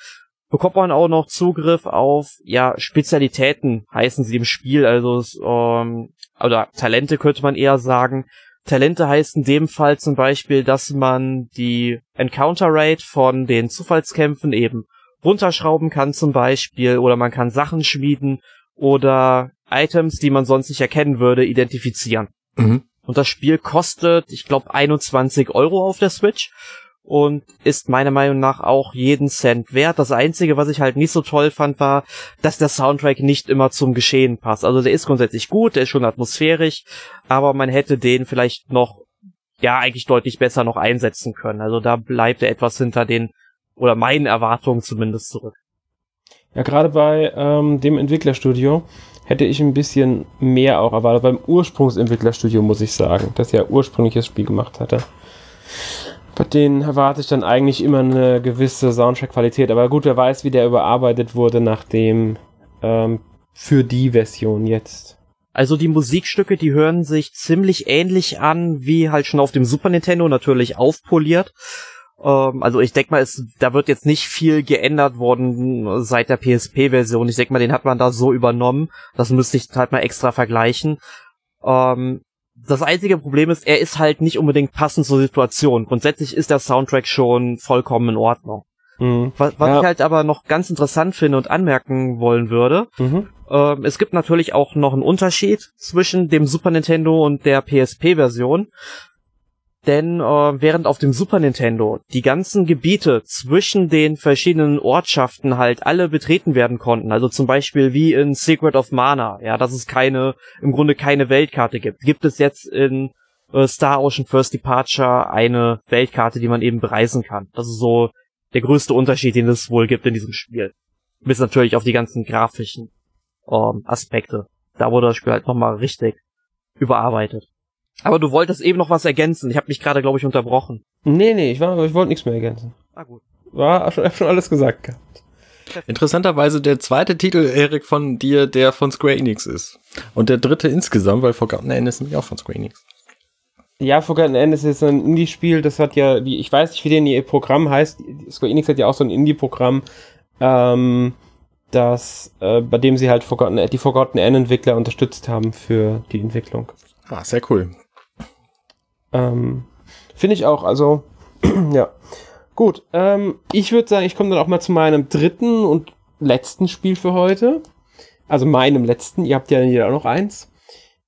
bekommt man auch noch Zugriff auf, ja, Spezialitäten heißen sie im Spiel, also, ähm, oder Talente könnte man eher sagen. Talente heißt in dem Fall zum Beispiel, dass man die Encounter Rate von den Zufallskämpfen eben runterschrauben kann zum Beispiel, oder man kann Sachen schmieden oder Items, die man sonst nicht erkennen würde, identifizieren. Mhm. Und das Spiel kostet, ich glaube, 21 Euro auf der Switch und ist meiner Meinung nach auch jeden Cent wert. Das Einzige, was ich halt nicht so toll fand, war, dass der Soundtrack nicht immer zum Geschehen passt. Also der ist grundsätzlich gut, der ist schon atmosphärisch, aber man hätte den vielleicht noch, ja, eigentlich deutlich besser noch einsetzen können. Also da bleibt er etwas hinter den, oder meinen Erwartungen zumindest zurück. Ja, gerade bei ähm, dem Entwicklerstudio hätte ich ein bisschen mehr auch erwartet. Beim Ursprungsentwicklerstudio muss ich sagen, das ja ursprüngliches Spiel gemacht hatte. Bei denen erwarte ich dann eigentlich immer eine gewisse Soundtrack-Qualität. Aber gut, wer weiß, wie der überarbeitet wurde, nachdem ähm, für die Version jetzt. Also die Musikstücke, die hören sich ziemlich ähnlich an, wie halt schon auf dem Super Nintendo, natürlich aufpoliert. Ähm, also ich denke mal, es, da wird jetzt nicht viel geändert worden seit der PSP-Version. Ich denke mal, den hat man da so übernommen. Das müsste ich halt mal extra vergleichen. Ähm, das einzige Problem ist, er ist halt nicht unbedingt passend zur Situation. Grundsätzlich ist der Soundtrack schon vollkommen in Ordnung. Mhm. Was, was ja. ich halt aber noch ganz interessant finde und anmerken wollen würde, mhm. ähm, es gibt natürlich auch noch einen Unterschied zwischen dem Super Nintendo und der PSP-Version. Denn äh, während auf dem Super Nintendo die ganzen Gebiete zwischen den verschiedenen Ortschaften halt alle betreten werden konnten, also zum Beispiel wie in Secret of Mana, ja, dass es keine, im Grunde keine Weltkarte gibt, gibt es jetzt in äh, Star Ocean First Departure eine Weltkarte, die man eben bereisen kann. Das ist so der größte Unterschied, den es wohl gibt in diesem Spiel. Bis natürlich auf die ganzen grafischen ähm, Aspekte. Da wurde das Spiel halt nochmal richtig überarbeitet. Aber du wolltest eben noch was ergänzen. Ich habe mich gerade, glaube ich, unterbrochen. Nee, nee, ich, war, ich wollte nichts mehr ergänzen. Ah, gut. War schon, schon alles gesagt gehabt. Interessanterweise der zweite Titel, Erik, von dir, der von Square Enix ist. Und der dritte insgesamt, weil Forgotten End ist nämlich auch von Square Enix. Ja, Forgotten End ist jetzt ein Indie-Spiel, das hat ja, wie, ich weiß nicht, wie denn ihr Programm heißt. Square Enix hat ja auch so ein Indie-Programm, ähm, das, äh, bei dem sie halt Forgotten, die Forgotten End-Entwickler unterstützt haben für die Entwicklung. Ah, sehr cool. Ähm, Finde ich auch, also, ja. Gut, ähm, ich würde sagen, ich komme dann auch mal zu meinem dritten und letzten Spiel für heute. Also meinem letzten. Ihr habt ja jeder auch noch eins.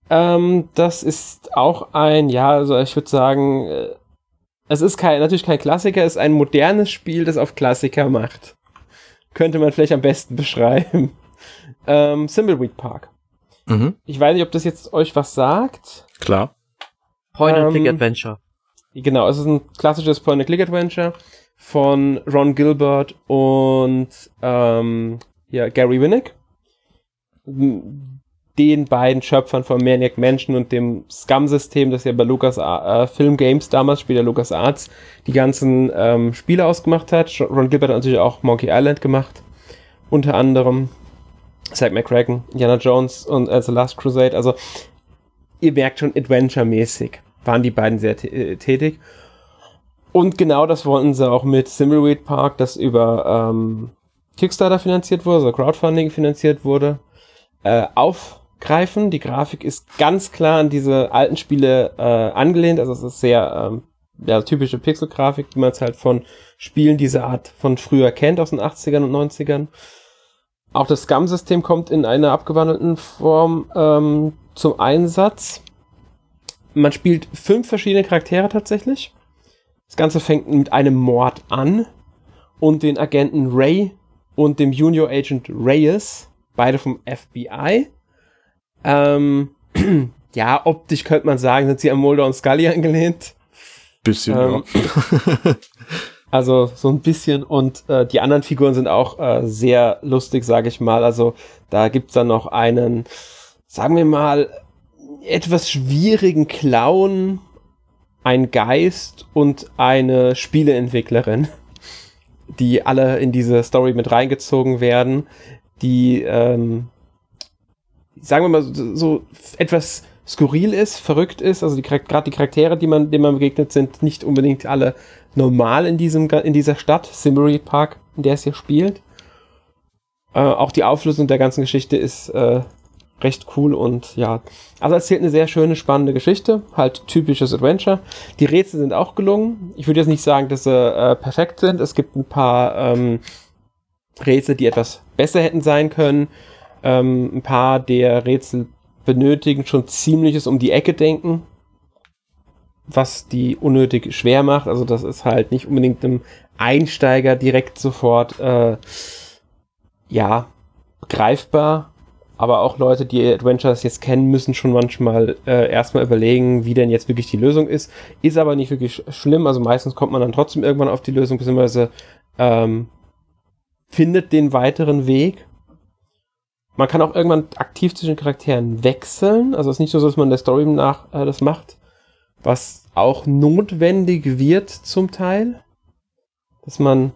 Ähm, das ist auch ein, ja, also ich würde sagen, äh, es ist kein, natürlich kein Klassiker, es ist ein modernes Spiel, das auf Klassiker macht. Könnte man vielleicht am besten beschreiben. Ähm, Thimbleweed Park. Mhm. Ich weiß nicht, ob das jetzt euch was sagt. Klar. Point-and-Click-Adventure. Genau, es ist ein klassisches Point-and-Click-Adventure von Ron Gilbert und ähm, ja, Gary Winnick. Den beiden Schöpfern von Maniac Mansion und dem Scum-System, das ja bei Lucas äh, Film Games damals, später Lucas Arts, die ganzen ähm, Spiele ausgemacht hat. Ron Gilbert hat natürlich auch Monkey Island gemacht, unter anderem. Zack McCracken, Indiana Jones und äh, The Last Crusade. Also ihr merkt schon, Adventure-mäßig waren die beiden sehr äh, tätig. Und genau das wollten sie auch mit Thimbleweed Park, das über ähm, Kickstarter finanziert wurde, also Crowdfunding finanziert wurde, äh, aufgreifen. Die Grafik ist ganz klar an diese alten Spiele äh, angelehnt. Also es ist sehr ähm, ja, typische Pixel-Grafik, wie man es halt von Spielen dieser Art von früher kennt, aus den 80ern und 90ern. Auch das Scum-System kommt in einer abgewandelten Form ähm, zum Einsatz. Man spielt fünf verschiedene Charaktere tatsächlich. Das Ganze fängt mit einem Mord an und den Agenten Ray und dem Junior Agent Reyes, beide vom FBI. Ähm, ja, optisch könnte man sagen, sind sie an Mulder und Scully angelehnt. Bisschen, Ähm, ja. Also so ein bisschen und äh, die anderen Figuren sind auch äh, sehr lustig, sage ich mal. Also da gibt's dann noch einen, sagen wir mal, etwas schwierigen Clown, ein Geist und eine Spieleentwicklerin, die alle in diese Story mit reingezogen werden, die, ähm, sagen wir mal, so, so etwas skurril ist, verrückt ist. Also gerade die Charaktere, die man, denen man begegnet, sind nicht unbedingt alle normal in diesem in dieser Stadt, Simmery Park, in der es hier spielt. Äh, auch die Auflösung der ganzen Geschichte ist äh, recht cool und ja, also erzählt eine sehr schöne, spannende Geschichte, halt typisches Adventure. Die Rätsel sind auch gelungen. Ich würde jetzt nicht sagen, dass sie äh, perfekt sind. Es gibt ein paar ähm, Rätsel, die etwas besser hätten sein können. Ähm, ein paar der Rätsel benötigen schon ziemliches um die Ecke denken, was die unnötig schwer macht. Also das ist halt nicht unbedingt einem Einsteiger direkt sofort äh, ja greifbar. Aber auch Leute, die Adventures jetzt kennen, müssen schon manchmal äh, erstmal überlegen, wie denn jetzt wirklich die Lösung ist. Ist aber nicht wirklich sch schlimm. Also meistens kommt man dann trotzdem irgendwann auf die Lösung, beziehungsweise ähm, findet den weiteren Weg. Man kann auch irgendwann aktiv zwischen Charakteren wechseln. Also es ist nicht so, dass man der Story nach äh, das macht, was auch notwendig wird zum Teil. Dass man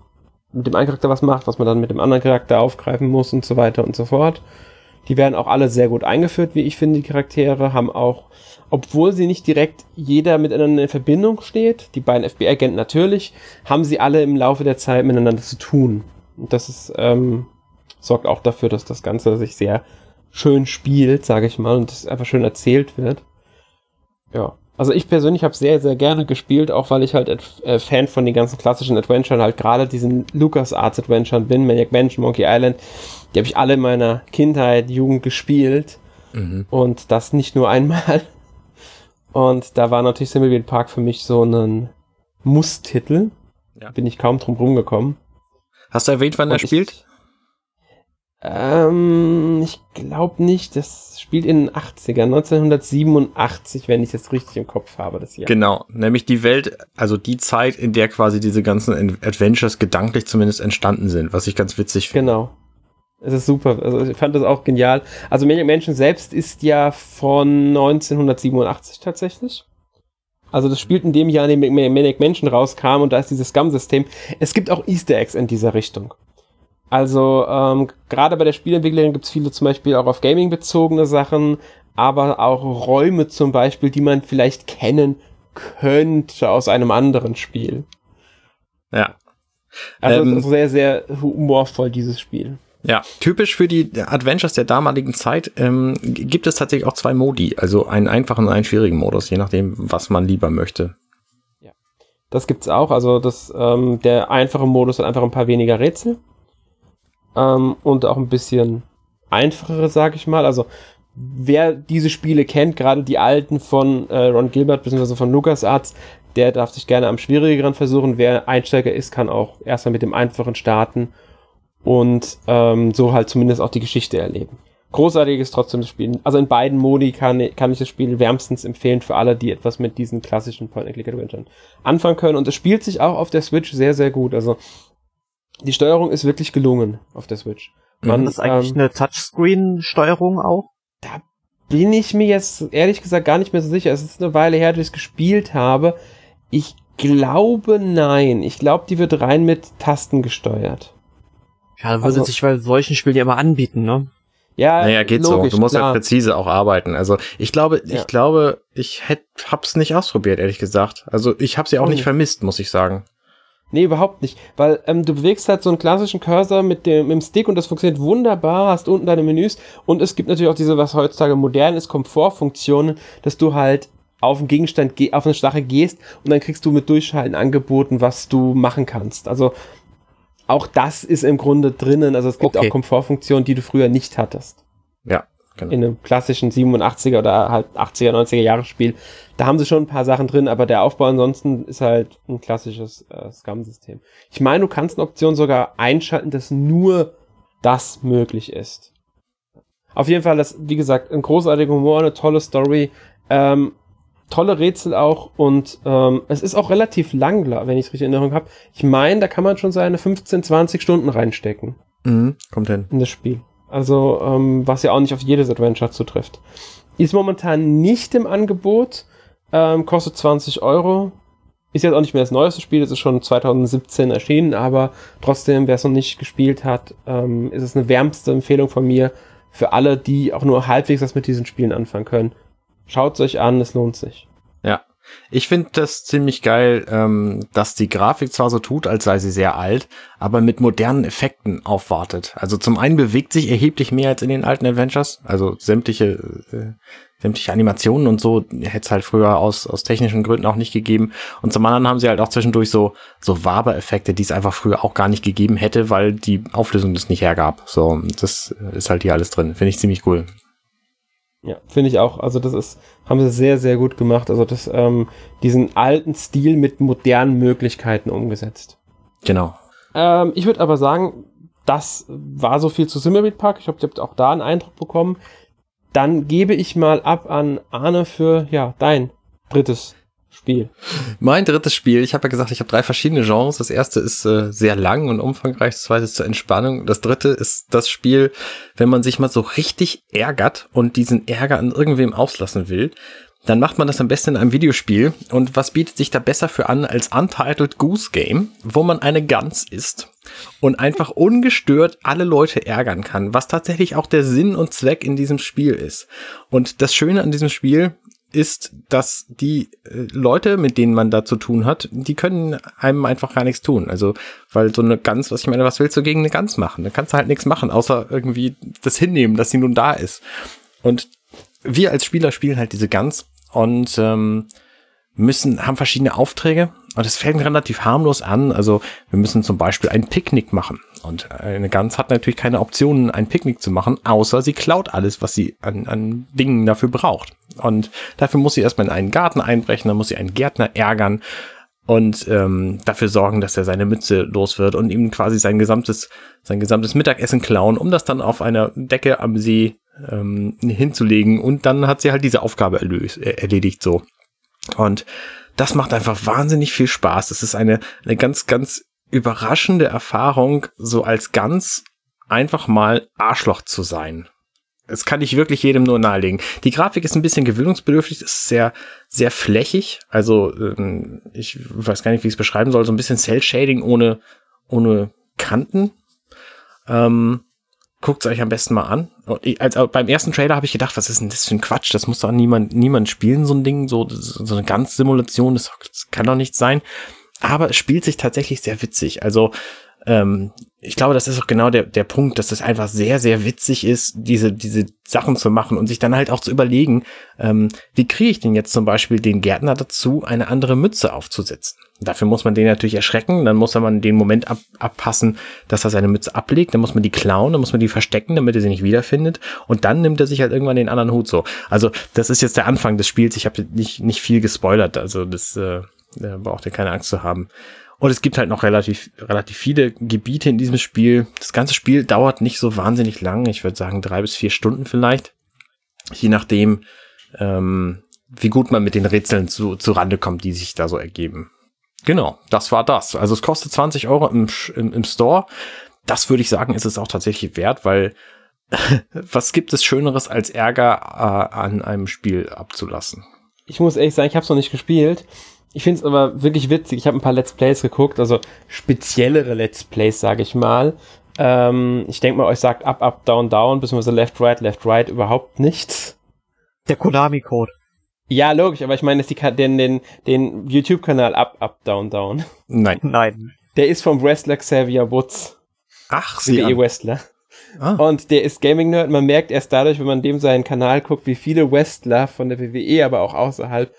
mit dem einen Charakter was macht, was man dann mit dem anderen Charakter aufgreifen muss und so weiter und so fort. Die werden auch alle sehr gut eingeführt, wie ich finde. Die Charaktere haben auch, obwohl sie nicht direkt jeder miteinander in Verbindung steht, die beiden FBI-Agenten natürlich, haben sie alle im Laufe der Zeit miteinander zu tun. Und das ist, ähm, sorgt auch dafür, dass das Ganze sich sehr schön spielt, sage ich mal, und das einfach schön erzählt wird. Ja. Also ich persönlich habe sehr, sehr gerne gespielt, auch weil ich halt äh, Fan von den ganzen klassischen Adventuren, halt gerade diesen Lucas Arts Adventuren bin, Maniac Mansion, Monkey Island, die habe ich alle in meiner Kindheit, Jugend gespielt Mhm. und das nicht nur einmal. Und da war natürlich Thimbleweed Park für mich so ein Muss-Titel. Ja. Bin ich kaum drum rumgekommen. Hast du erwähnt, wann er Und ich- spielt? Ähm, ich glaube nicht. Das spielt in den 80ern, 1987, wenn ich das richtig im Kopf habe, das Jahr. Genau, nämlich die Welt, also die Zeit, in der quasi diese ganzen Ad- Adventures gedanklich zumindest entstanden sind, was ich ganz witzig finde. Genau. Es ist super. Also ich fand das auch genial. Also Maniac Mansion selbst ist ja von 1987 tatsächlich. Also das spielt in dem Jahr, in dem Maniac Mansion rauskam und da ist dieses Scum-System. Es gibt auch Easter Eggs in dieser Richtung. Also ähm, gerade bei der Spielentwicklerin gibt es viele zum Beispiel auch auf Gaming bezogene Sachen, aber auch Räume zum Beispiel, die man vielleicht kennen könnte aus einem anderen Spiel. Ja. Also Ähm, sehr, sehr humorvoll, dieses Spiel. Ja, typisch für die Adventures der damaligen Zeit ähm, gibt es tatsächlich auch zwei Modi, also einen einfachen und einen schwierigen Modus, je nachdem, was man lieber möchte. Das gibt's auch. Also das, ähm, der einfache Modus hat einfach ein paar weniger Rätsel. ähm, und auch ein bisschen einfachere, sag ich mal. Also wer diese Spiele kennt, gerade die alten von äh, Ron Gilbert bzw. von LucasArts, der darf sich gerne am schwierigeren versuchen. Wer Einsteiger ist, kann auch erstmal mit dem einfachen starten und ähm, so halt zumindest auch die Geschichte erleben. Großartig ist trotzdem das Spiel. Also in beiden Modi kann, kann ich das Spiel wärmstens empfehlen für alle, die etwas mit diesen klassischen Point-and-Click-Adventuren anfangen können. Und es spielt sich auch auf der Switch sehr, sehr gut. Also die Steuerung ist wirklich gelungen auf der Switch. Man, das ist eigentlich ähm, eine Touchscreen-Steuerung auch? Da bin ich mir jetzt ehrlich gesagt gar nicht mehr so sicher. Es ist eine Weile her, dass ich es gespielt habe. Ich glaube nein. Ich glaube, die wird rein mit Tasten gesteuert. Ja, würde also, sich bei solchen Spielen ja immer anbieten, ne? Ja, naja, geht logisch, so. Du musst klar. halt präzise auch arbeiten. Also ich glaube, ja. ich glaube, ich hätte, hab's nicht ausprobiert, ehrlich gesagt. Also ich hab's ja auch oh. nicht vermisst, muss ich sagen. Nee, überhaupt nicht. Weil ähm, du bewegst halt so einen klassischen Cursor mit dem, mit dem Stick und das funktioniert wunderbar, hast unten deine Menüs und es gibt natürlich auch diese, was heutzutage modern ist, Komfortfunktionen, dass du halt auf einen Gegenstand, auf eine Sache gehst und dann kriegst du mit Durchschalten angeboten, was du machen kannst. Also auch das ist im Grunde drinnen. Also es gibt okay. auch Komfortfunktionen, die du früher nicht hattest. Ja, genau. In einem klassischen 87er oder halt 80er, 90er Jahre Spiel. Da haben sie schon ein paar Sachen drin, aber der Aufbau ansonsten ist halt ein klassisches äh, Scum-System. Ich meine, du kannst eine Option sogar einschalten, dass nur das möglich ist. Auf jeden Fall, das, wie gesagt, ein großartiger Humor, eine tolle Story. Ähm, tolle Rätsel auch und ähm, es ist auch relativ lang, wenn ich es richtig in Erinnerung habe. Ich meine, da kann man schon seine 15, 20 Stunden reinstecken. Mhm, kommt hin. In das Spiel. Also, ähm, was ja auch nicht auf jedes Adventure zutrifft. Ist momentan nicht im Angebot, ähm, kostet 20 Euro. Ist jetzt auch nicht mehr das neueste Spiel, es ist schon 2017 erschienen, aber trotzdem, wer es noch nicht gespielt hat, ähm, ist es eine wärmste Empfehlung von mir für alle, die auch nur halbwegs was mit diesen Spielen anfangen können. Schaut es euch an, es lohnt sich. Ja. Ich finde das ziemlich geil, ähm, dass die Grafik zwar so tut, als sei sie sehr alt, aber mit modernen Effekten aufwartet. Also zum einen bewegt sich erheblich mehr als in den alten Adventures, also sämtliche äh, sämtliche Animationen und so hätte es halt früher aus, aus technischen Gründen auch nicht gegeben. Und zum anderen haben sie halt auch zwischendurch so, so Waber-Effekte, die es einfach früher auch gar nicht gegeben hätte, weil die Auflösung das nicht hergab. So, das ist halt hier alles drin. Finde ich ziemlich cool. Ja, finde ich auch. Also das ist, haben sie sehr, sehr gut gemacht. Also das, ähm, diesen alten Stil mit modernen Möglichkeiten umgesetzt. Genau. Ähm, ich würde aber sagen, das war so viel zu Simmerit Park. Ich hoffe, ihr habt auch da einen Eindruck bekommen. Dann gebe ich mal ab an Arne für, ja, dein drittes Spiel? Mein drittes Spiel, ich habe ja gesagt, ich habe drei verschiedene Genres. Das erste ist äh, sehr lang und umfangreich, das zweite ist zur Entspannung. Das dritte ist das Spiel, wenn man sich mal so richtig ärgert und diesen Ärger an irgendwem auslassen will, dann macht man das am besten in einem Videospiel. Und was bietet sich da besser für an als Untitled Goose Game, wo man eine Gans ist und einfach ungestört alle Leute ärgern kann, was tatsächlich auch der Sinn und Zweck in diesem Spiel ist. Und das Schöne an diesem Spiel ist, dass die äh, Leute, mit denen man da zu tun hat, die können einem einfach gar nichts tun. Also, weil so eine Gans, was ich meine, was willst du gegen eine Gans machen? Da kannst du halt nichts machen, außer irgendwie das hinnehmen, dass sie nun da ist. Und wir als Spieler spielen halt diese Gans und ähm, müssen, haben verschiedene Aufträge und es fängt relativ harmlos an. Also wir müssen zum Beispiel ein Picknick machen. Und eine Gans hat natürlich keine Optionen, ein Picknick zu machen, außer sie klaut alles, was sie an, an Dingen dafür braucht. Und dafür muss sie erstmal in einen Garten einbrechen, dann muss sie einen Gärtner ärgern und ähm, dafür sorgen, dass er seine Mütze los wird und ihm quasi sein gesamtes, sein gesamtes Mittagessen klauen, um das dann auf einer Decke am See ähm, hinzulegen. Und dann hat sie halt diese Aufgabe erlöst, erledigt so. Und das macht einfach wahnsinnig viel Spaß. Das ist eine, eine ganz, ganz überraschende Erfahrung, so als ganz einfach mal Arschloch zu sein. Das kann ich wirklich jedem nur nahelegen. Die Grafik ist ein bisschen gewöhnungsbedürftig, ist sehr, sehr flächig. Also, ähm, ich weiß gar nicht, wie ich es beschreiben soll. So ein bisschen Cell-Shading ohne, ohne Kanten. Ähm, Guckt es euch am besten mal an. Ich, als, beim ersten Trailer habe ich gedacht, was ist denn das für ein Quatsch? Das muss doch niemand, niemand spielen, so ein Ding, so, so eine ganz Simulation, das, das kann doch nicht sein. Aber es spielt sich tatsächlich sehr witzig. Also, ähm, ich glaube, das ist auch genau der, der Punkt, dass es einfach sehr, sehr witzig ist, diese, diese Sachen zu machen und sich dann halt auch zu überlegen, ähm, wie kriege ich denn jetzt zum Beispiel den Gärtner dazu, eine andere Mütze aufzusetzen? Dafür muss man den natürlich erschrecken, dann muss man den Moment ab, abpassen, dass er seine Mütze ablegt, dann muss man die klauen, dann muss man die verstecken, damit er sie nicht wiederfindet und dann nimmt er sich halt irgendwann den anderen Hut so. Also das ist jetzt der Anfang des Spiels, ich habe nicht, nicht viel gespoilert, also das äh, braucht ihr keine Angst zu haben. Und es gibt halt noch relativ, relativ viele Gebiete in diesem Spiel. Das ganze Spiel dauert nicht so wahnsinnig lang, ich würde sagen drei bis vier Stunden vielleicht, je nachdem, ähm, wie gut man mit den Rätseln zu, zu Rande kommt, die sich da so ergeben. Genau, das war das. Also es kostet 20 Euro im, im, im Store. Das würde ich sagen, ist es auch tatsächlich wert, weil was gibt es Schöneres als Ärger äh, an einem Spiel abzulassen? Ich muss ehrlich sagen, ich habe es noch nicht gespielt. Ich finde es aber wirklich witzig. Ich habe ein paar Let's Plays geguckt, also speziellere Let's Plays, sage ich mal. Ähm, ich denke mal, euch sagt up, up, down, down, beziehungsweise left, right, left, right überhaupt nichts. Der Konami-Code. Ja, logisch, aber ich meine, ist die den, den, den YouTube-Kanal Up, Up, Down, Down. Nein. Nein. Der ist vom Wrestler Xavier Woods. Ach, sie. WWE Wrestler. Ah. Und der ist Gaming-Nerd. Man merkt erst dadurch, wenn man dem seinen Kanal guckt, wie viele Wrestler von der WWE, aber auch außerhalb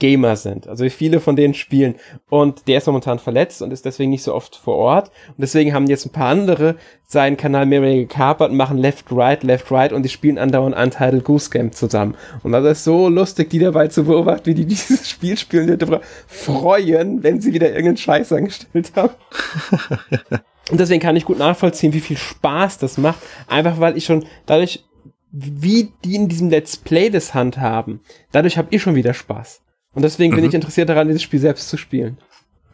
Gamer sind. Also wie viele von denen spielen. Und der ist momentan verletzt und ist deswegen nicht so oft vor Ort. Und deswegen haben jetzt ein paar andere seinen Kanal mehr oder weniger gekapert und machen Left, Right, Left, Right und die spielen andauernd Untitled Goose Game zusammen. Und das ist so lustig, die dabei zu beobachten, wie die dieses Spiel spielen und darüber freuen, wenn sie wieder irgendeinen Scheiß angestellt haben. und deswegen kann ich gut nachvollziehen, wie viel Spaß das macht. Einfach weil ich schon dadurch, wie die in diesem Let's Play das handhaben, dadurch habe ich schon wieder Spaß. Und deswegen mhm. bin ich interessiert daran, dieses Spiel selbst zu spielen.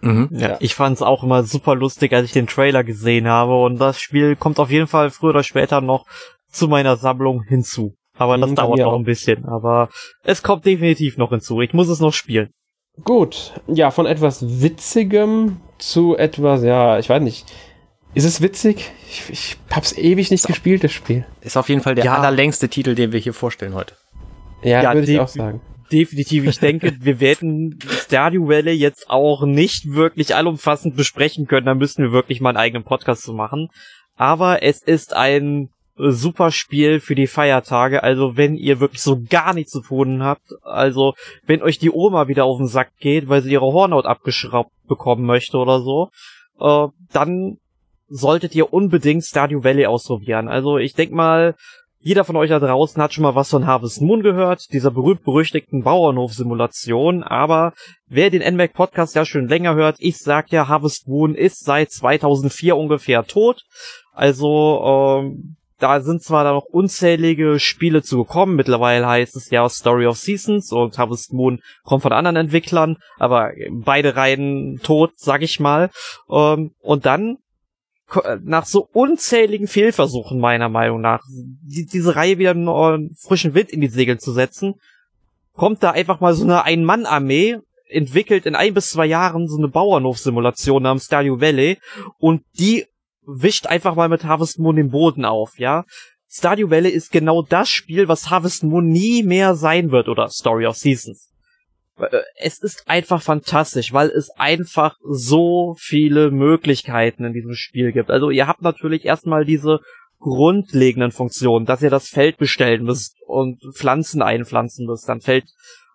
Mhm. Ja. Ich fand es auch immer super lustig, als ich den Trailer gesehen habe. Und das Spiel kommt auf jeden Fall früher oder später noch zu meiner Sammlung hinzu. Aber das mhm, dauert noch ein bisschen. Aber es kommt definitiv noch hinzu. Ich muss es noch spielen. Gut. Ja, von etwas Witzigem zu etwas, ja, ich weiß nicht. Ist es witzig? Ich, ich hab's ewig nicht so. gespielt, das Spiel. Ist auf jeden Fall der ja. allerlängste Titel, den wir hier vorstellen heute. Ja, ja würde ich auch sagen definitiv. Ich denke, wir werden Stardew Valley jetzt auch nicht wirklich allumfassend besprechen können. Da müssen wir wirklich mal einen eigenen Podcast zu machen. Aber es ist ein super Spiel für die Feiertage. Also wenn ihr wirklich so gar nichts zu tun habt, also wenn euch die Oma wieder auf den Sack geht, weil sie ihre Hornhaut abgeschraubt bekommen möchte oder so, äh, dann solltet ihr unbedingt Stardew Valley ausprobieren. Also ich denk mal, jeder von euch da draußen hat schon mal was von Harvest Moon gehört, dieser berühmt-berüchtigten Bauernhof-Simulation, aber wer den NMAC Podcast ja schon länger hört, ich sag ja, Harvest Moon ist seit 2004 ungefähr tot. Also, ähm, da sind zwar da noch unzählige Spiele zu gekommen, mittlerweile heißt es ja Story of Seasons und Harvest Moon kommt von anderen Entwicklern, aber beide Reihen tot, sag ich mal. Ähm, und dann nach so unzähligen Fehlversuchen meiner Meinung nach, die, diese Reihe wieder einen frischen Wind in die Segel zu setzen, kommt da einfach mal so eine Ein-Mann-Armee, entwickelt in ein bis zwei Jahren so eine Bauernhof-Simulation namens Stardew Valley und die wischt einfach mal mit Harvest Moon den Boden auf, ja. Stardew Valley ist genau das Spiel, was Harvest Moon nie mehr sein wird oder Story of Seasons. Äh, es ist einfach fantastisch, weil es einfach so viele Möglichkeiten in diesem Spiel gibt. Also ihr habt natürlich erstmal diese grundlegenden Funktionen, dass ihr das Feld bestellen müsst und Pflanzen einpflanzen müsst. Dann fällt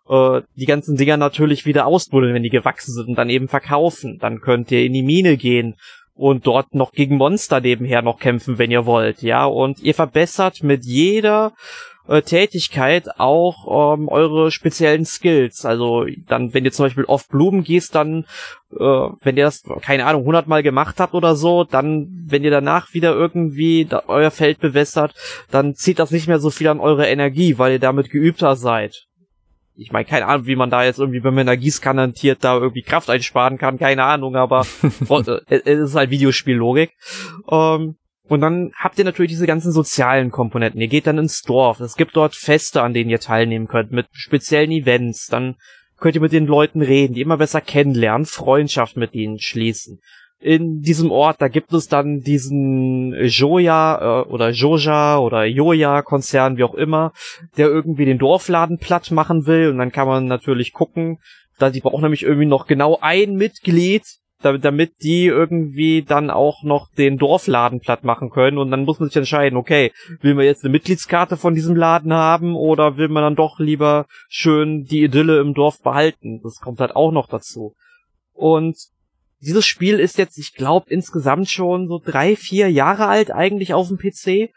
äh, die ganzen Dinger natürlich wieder ausbuddeln, wenn die gewachsen sind und dann eben verkaufen. Dann könnt ihr in die Mine gehen und dort noch gegen Monster nebenher noch kämpfen, wenn ihr wollt, ja. Und ihr verbessert mit jeder äh, Tätigkeit auch ähm, eure speziellen Skills. Also dann, wenn ihr zum Beispiel auf Blumen gehst, dann, äh, wenn ihr das, keine Ahnung, hundertmal gemacht habt oder so, dann, wenn ihr danach wieder irgendwie da, euer Feld bewässert, dann zieht das nicht mehr so viel an eure Energie, weil ihr damit geübter seid. Ich meine, keine Ahnung, wie man da jetzt irgendwie, wenn man Energiescanner hantiert, da irgendwie Kraft einsparen kann, keine Ahnung, aber äh, es ist halt Videospiellogik. Ähm, und dann habt ihr natürlich diese ganzen sozialen Komponenten. Ihr geht dann ins Dorf. Es gibt dort Feste, an denen ihr teilnehmen könnt, mit speziellen Events. Dann könnt ihr mit den Leuten reden, die immer besser kennenlernen, Freundschaft mit ihnen schließen. In diesem Ort, da gibt es dann diesen Joja äh, oder Joja oder Joja Konzern, wie auch immer, der irgendwie den Dorfladen platt machen will. Und dann kann man natürlich gucken, da die brauchen nämlich irgendwie noch genau ein Mitglied, damit die irgendwie dann auch noch den Dorfladen platt machen können und dann muss man sich entscheiden, okay, will man jetzt eine Mitgliedskarte von diesem Laden haben oder will man dann doch lieber schön die Idylle im Dorf behalten? Das kommt halt auch noch dazu. Und dieses Spiel ist jetzt, ich glaube, insgesamt schon so drei, vier Jahre alt eigentlich auf dem PC.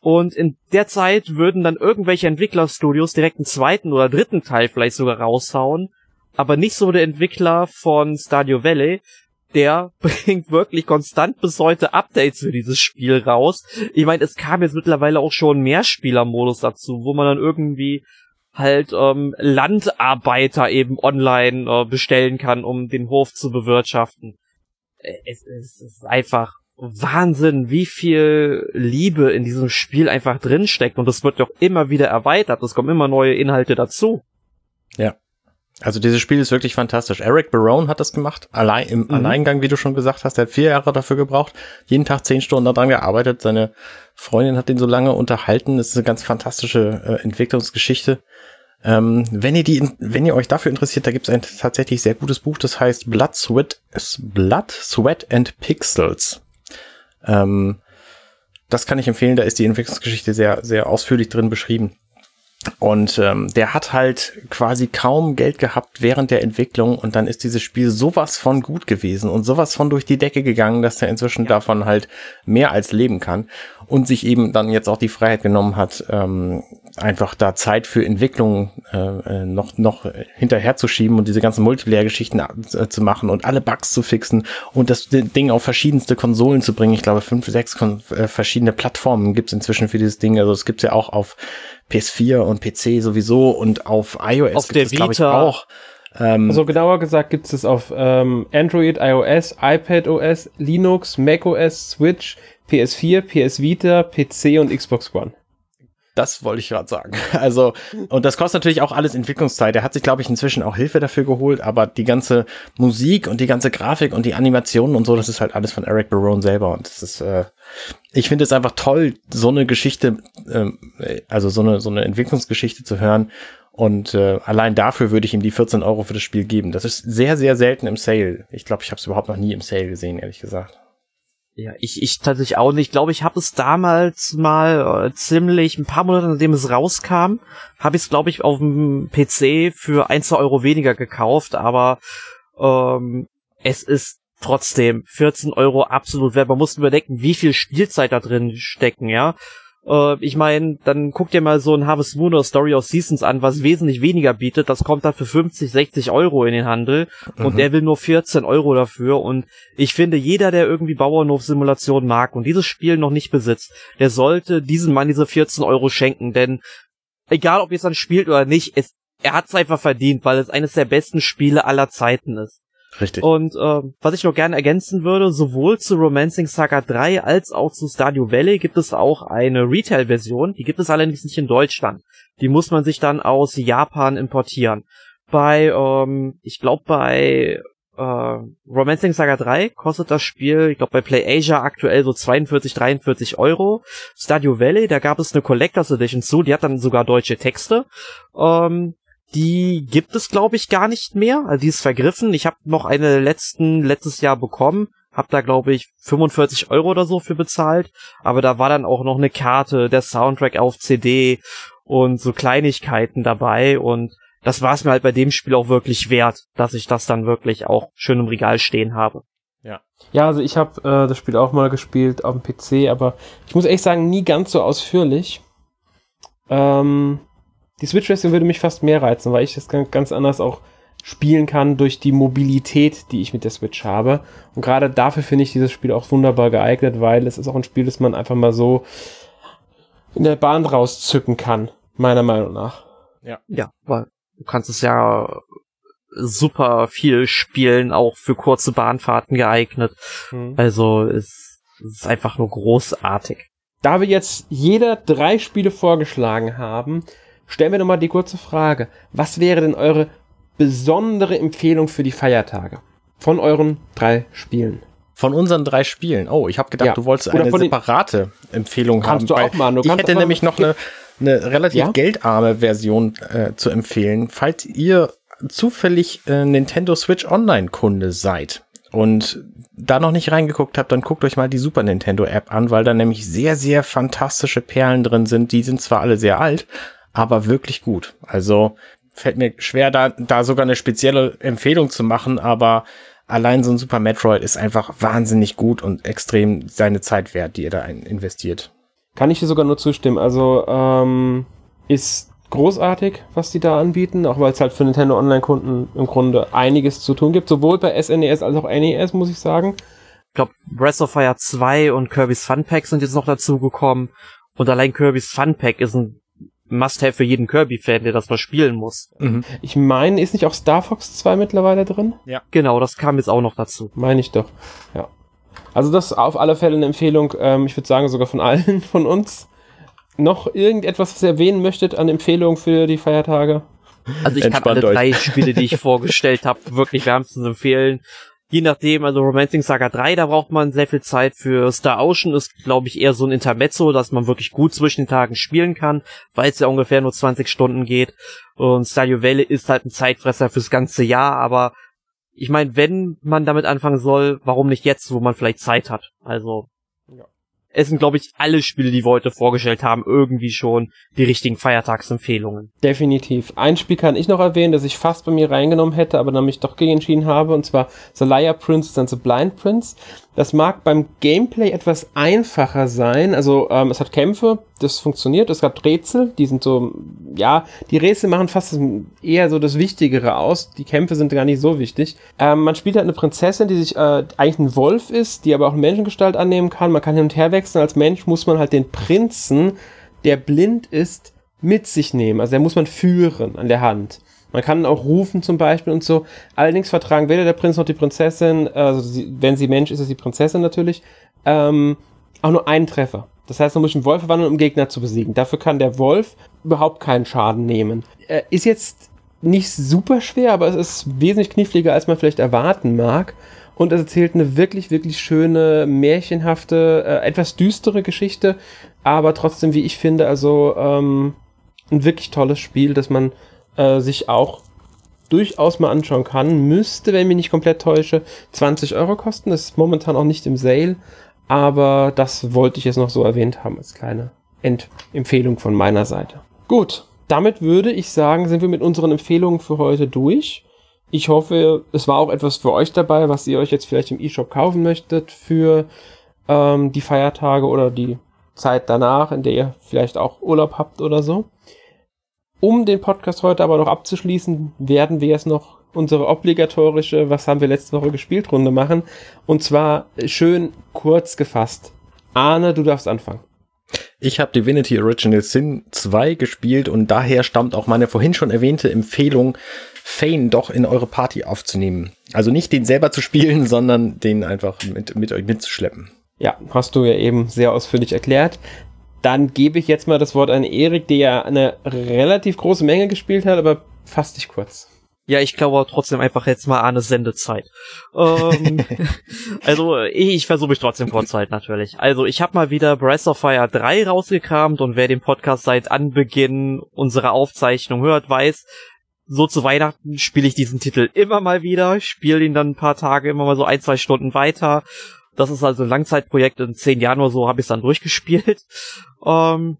Und in der Zeit würden dann irgendwelche Entwicklerstudios direkt einen zweiten oder dritten Teil vielleicht sogar raushauen. Aber nicht so der Entwickler von Stadio Valley. Der bringt wirklich konstant bis heute Updates für dieses Spiel raus. Ich meine, es kam jetzt mittlerweile auch schon mehr Spielermodus dazu, wo man dann irgendwie halt ähm, Landarbeiter eben online äh, bestellen kann, um den Hof zu bewirtschaften. Äh, es, es ist einfach Wahnsinn, wie viel Liebe in diesem Spiel einfach drinsteckt und es wird doch immer wieder erweitert. Es kommen immer neue Inhalte dazu. Ja. Also dieses Spiel ist wirklich fantastisch. Eric Barone hat das gemacht, allein im mhm. Alleingang, wie du schon gesagt hast. Er hat vier Jahre dafür gebraucht, jeden Tag zehn Stunden daran gearbeitet. Seine Freundin hat ihn so lange unterhalten. Das ist eine ganz fantastische äh, Entwicklungsgeschichte. Ähm, wenn ihr die, wenn ihr euch dafür interessiert, da gibt es ein tatsächlich sehr gutes Buch, das heißt Blood, Sweat, Blood, Sweat and Pixels. Ähm, das kann ich empfehlen, da ist die Entwicklungsgeschichte sehr, sehr ausführlich drin beschrieben. Und ähm, der hat halt quasi kaum Geld gehabt während der Entwicklung und dann ist dieses Spiel sowas von gut gewesen und sowas von durch die Decke gegangen, dass er inzwischen ja. davon halt mehr als leben kann und sich eben dann jetzt auch die Freiheit genommen hat, ähm, einfach da Zeit für Entwicklung äh, äh noch noch hinterherzuschieben und diese ganzen Multiplayer-Geschichten äh, zu machen und alle Bugs zu fixen und das Ding auf verschiedenste Konsolen zu bringen. Ich glaube, fünf, sechs äh, verschiedene Plattformen gibt's inzwischen für dieses Ding. Also es gibt's ja auch auf PS4 und PC sowieso und auf iOS auf der es, Vita ich, auch. Ähm, also genauer gesagt gibt es auf ähm, Android, iOS, iPadOS, Linux, macOS, Switch, PS4, PS Vita, PC und Xbox One. Das wollte ich gerade sagen. Also, und das kostet natürlich auch alles Entwicklungszeit. Er hat sich, glaube ich, inzwischen auch Hilfe dafür geholt, aber die ganze Musik und die ganze Grafik und die Animationen und so, das ist halt alles von Eric Barone selber. Und das ist, äh, ich finde es einfach toll, so eine Geschichte, äh, also so eine, so eine Entwicklungsgeschichte zu hören. Und äh, allein dafür würde ich ihm die 14 Euro für das Spiel geben. Das ist sehr, sehr selten im Sale. Ich glaube, ich habe es überhaupt noch nie im Sale gesehen, ehrlich gesagt. Ja, ich, ich tatsächlich auch nicht. Ich glaube, ich habe es damals mal äh, ziemlich ein paar Monate nachdem es rauskam, habe ich es, glaube ich, auf dem PC für ein, zwei Euro weniger gekauft, aber ähm, es ist trotzdem 14 Euro absolut wert. Man muss überdenken, wie viel Spielzeit da drin stecken, ja. Äh, ich meine, dann guck dir mal so ein Harvest Moon oder Story of Seasons an, was wesentlich weniger bietet. Das kommt dann für 50, 60 Euro in den Handel mhm. und der will nur 14 Euro dafür. Und ich finde, jeder, der irgendwie Bauernhof-Simulation mag und dieses Spiel noch nicht besitzt, der sollte diesem Mann diese 14 Euro schenken, denn egal ob ihr es dann spielt oder nicht, es, er hat es einfach verdient, weil es eines der besten Spiele aller Zeiten ist. Richtig. Und äh, was ich noch gerne ergänzen würde, sowohl zu Romancing Saga 3 als auch zu Stardew Valley gibt es auch eine Retail-Version. Die gibt es allerdings nicht in Deutschland. Die muss man sich dann aus Japan importieren. Bei, ähm, ich glaube bei äh, Romancing Saga 3 kostet das Spiel, ich glaube bei PlayAsia aktuell so 42, 43 Euro. Stardew Valley, da gab es eine Collectors Edition zu, die hat dann sogar deutsche Texte. Ähm, die gibt es, glaube ich, gar nicht mehr. Also die ist vergriffen. Ich habe noch eine letzten letztes Jahr bekommen. Hab da, glaube ich, 45 Euro oder so für bezahlt. Aber da war dann auch noch eine Karte, der Soundtrack auf CD und so Kleinigkeiten dabei. Und das war es mir halt bei dem Spiel auch wirklich wert, dass ich das dann wirklich auch schön im Regal stehen habe. Ja. Ja, also ich habe äh, das Spiel auch mal gespielt auf dem PC, aber ich muss echt sagen, nie ganz so ausführlich. Ähm, die Switch-Version würde mich fast mehr reizen, weil ich das ganz anders auch spielen kann durch die Mobilität, die ich mit der Switch habe. Und gerade dafür finde ich dieses Spiel auch wunderbar geeignet, weil es ist auch ein Spiel, das man einfach mal so in der Bahn rauszücken kann, meiner Meinung nach. Ja. Ja, weil du kannst es ja super viel spielen, auch für kurze Bahnfahrten geeignet. Mhm. Also es, es ist einfach nur großartig. Da wir jetzt jeder drei Spiele vorgeschlagen haben, stellen wir nochmal die kurze Frage. Was wäre denn eure besondere Empfehlung für die Feiertage? Von euren drei Spielen. Von unseren drei Spielen. Oh, ich habe gedacht, ja. du wolltest Oder eine separate Empfehlung kannst haben. Du auch mal. Du ich hätte nämlich noch eine, eine relativ ja? geldarme Version äh, zu empfehlen. Falls ihr zufällig äh, Nintendo Switch Online Kunde seid und da noch nicht reingeguckt habt, dann guckt euch mal die Super Nintendo App an, weil da nämlich sehr, sehr fantastische Perlen drin sind. Die sind zwar alle sehr alt, aber wirklich gut. Also fällt mir schwer, da, da sogar eine spezielle Empfehlung zu machen, aber allein so ein Super Metroid ist einfach wahnsinnig gut und extrem seine Zeit wert, die ihr da investiert. Kann ich dir sogar nur zustimmen. Also ähm, ist großartig, was die da anbieten, auch weil es halt für Nintendo Online-Kunden im Grunde einiges zu tun gibt, sowohl bei SNES als auch NES, muss ich sagen. Ich glaube, Breath of Fire 2 und Kirby's Fun Pack sind jetzt noch dazugekommen. Und allein Kirby's Fun Pack ist ein Must-Have für jeden Kirby-Fan, der das mal spielen muss. Mhm. Ich meine, ist nicht auch Star Fox 2 mittlerweile drin? Ja. Genau, das kam jetzt auch noch dazu. Meine ich doch, ja. Also das auf alle Fälle eine Empfehlung, ähm, ich würde sagen sogar von allen von uns. Noch irgendetwas, was ihr erwähnen möchtet an Empfehlungen für die Feiertage? Also ich Entspannt kann alle euch. drei Spiele, die ich vorgestellt habe, wirklich wärmstens empfehlen je nachdem, also Romancing Saga 3, da braucht man sehr viel Zeit für. Star Ocean ist, glaube ich, eher so ein Intermezzo, dass man wirklich gut zwischen den Tagen spielen kann, weil es ja ungefähr nur 20 Stunden geht. Und Stadio Valley ist halt ein Zeitfresser fürs ganze Jahr, aber ich meine, wenn man damit anfangen soll, warum nicht jetzt, wo man vielleicht Zeit hat? Also es sind, glaube ich, alle Spiele, die wir heute vorgestellt haben, irgendwie schon die richtigen Feiertagsempfehlungen. Definitiv. Ein Spiel kann ich noch erwähnen, das ich fast bei mir reingenommen hätte, aber dann mich doch gegen entschieden habe, und zwar The Liar Prince and The Blind Prince. Das mag beim Gameplay etwas einfacher sein. Also ähm, es hat Kämpfe, das funktioniert. Es gab Rätsel, die sind so, ja, die Rätsel machen fast eher so das Wichtigere aus. Die Kämpfe sind gar nicht so wichtig. Ähm, man spielt halt eine Prinzessin, die sich äh, eigentlich ein Wolf ist, die aber auch eine Menschengestalt annehmen kann. Man kann hin und her wechseln. Als Mensch muss man halt den Prinzen, der blind ist, mit sich nehmen. Also der muss man führen an der Hand. Man kann auch rufen zum Beispiel und so. Allerdings vertragen weder der Prinz noch die Prinzessin, also sie, wenn sie Mensch ist, ist sie Prinzessin natürlich, ähm, auch nur einen Treffer. Das heißt, man muss einen Wolf verwandeln, um Gegner zu besiegen. Dafür kann der Wolf überhaupt keinen Schaden nehmen. Äh, ist jetzt nicht super schwer, aber es ist wesentlich kniffliger, als man vielleicht erwarten mag. Und es erzählt eine wirklich, wirklich schöne, märchenhafte, äh, etwas düstere Geschichte, aber trotzdem, wie ich finde, also ähm, ein wirklich tolles Spiel, das man äh, sich auch durchaus mal anschauen kann. Müsste, wenn ich mich nicht komplett täusche, 20 Euro kosten. Das ist momentan auch nicht im Sale. Aber das wollte ich jetzt noch so erwähnt haben als kleine Ent Empfehlung von meiner Seite. Gut, damit würde ich sagen, sind wir mit unseren Empfehlungen für heute durch. Ich hoffe, es war auch etwas für euch dabei, was ihr euch jetzt vielleicht im E-Shop kaufen möchtet für ähm, die Feiertage oder die Zeit danach, in der ihr vielleicht auch Urlaub habt oder so. Um den Podcast heute aber noch abzuschließen, werden wir jetzt noch unsere obligatorische Was haben wir letzte Woche gespielt Runde machen. Und zwar schön kurz gefasst. Arne, du darfst anfangen. Ich habe Divinity Original Sin 2 gespielt und daher stammt auch meine vorhin schon erwähnte Empfehlung, Fane doch in eure Party aufzunehmen. Also nicht den selber zu spielen, sondern den einfach mit, mit euch mitzuschleppen. Ja, hast du ja eben sehr ausführlich erklärt. Dann gebe ich jetzt mal das Wort an Erik, der ja eine relativ große Menge gespielt hat, aber fass dich kurz. Ja, ich glaube trotzdem einfach jetzt mal an eine Sendezeit. Ähm, also ich, ich versuche mich trotzdem kurz zu halten natürlich. Also ich habe mal wieder Breath of Fire 3 rausgekramt und wer den Podcast seit Anbeginn unserer Aufzeichnung hört, weiß, so zu Weihnachten spiele ich diesen Titel immer mal wieder, spiele ihn dann ein paar Tage immer mal so ein, zwei Stunden weiter das ist also ein Langzeitprojekt. In zehn Jahren oder so habe ich es dann durchgespielt. Ähm,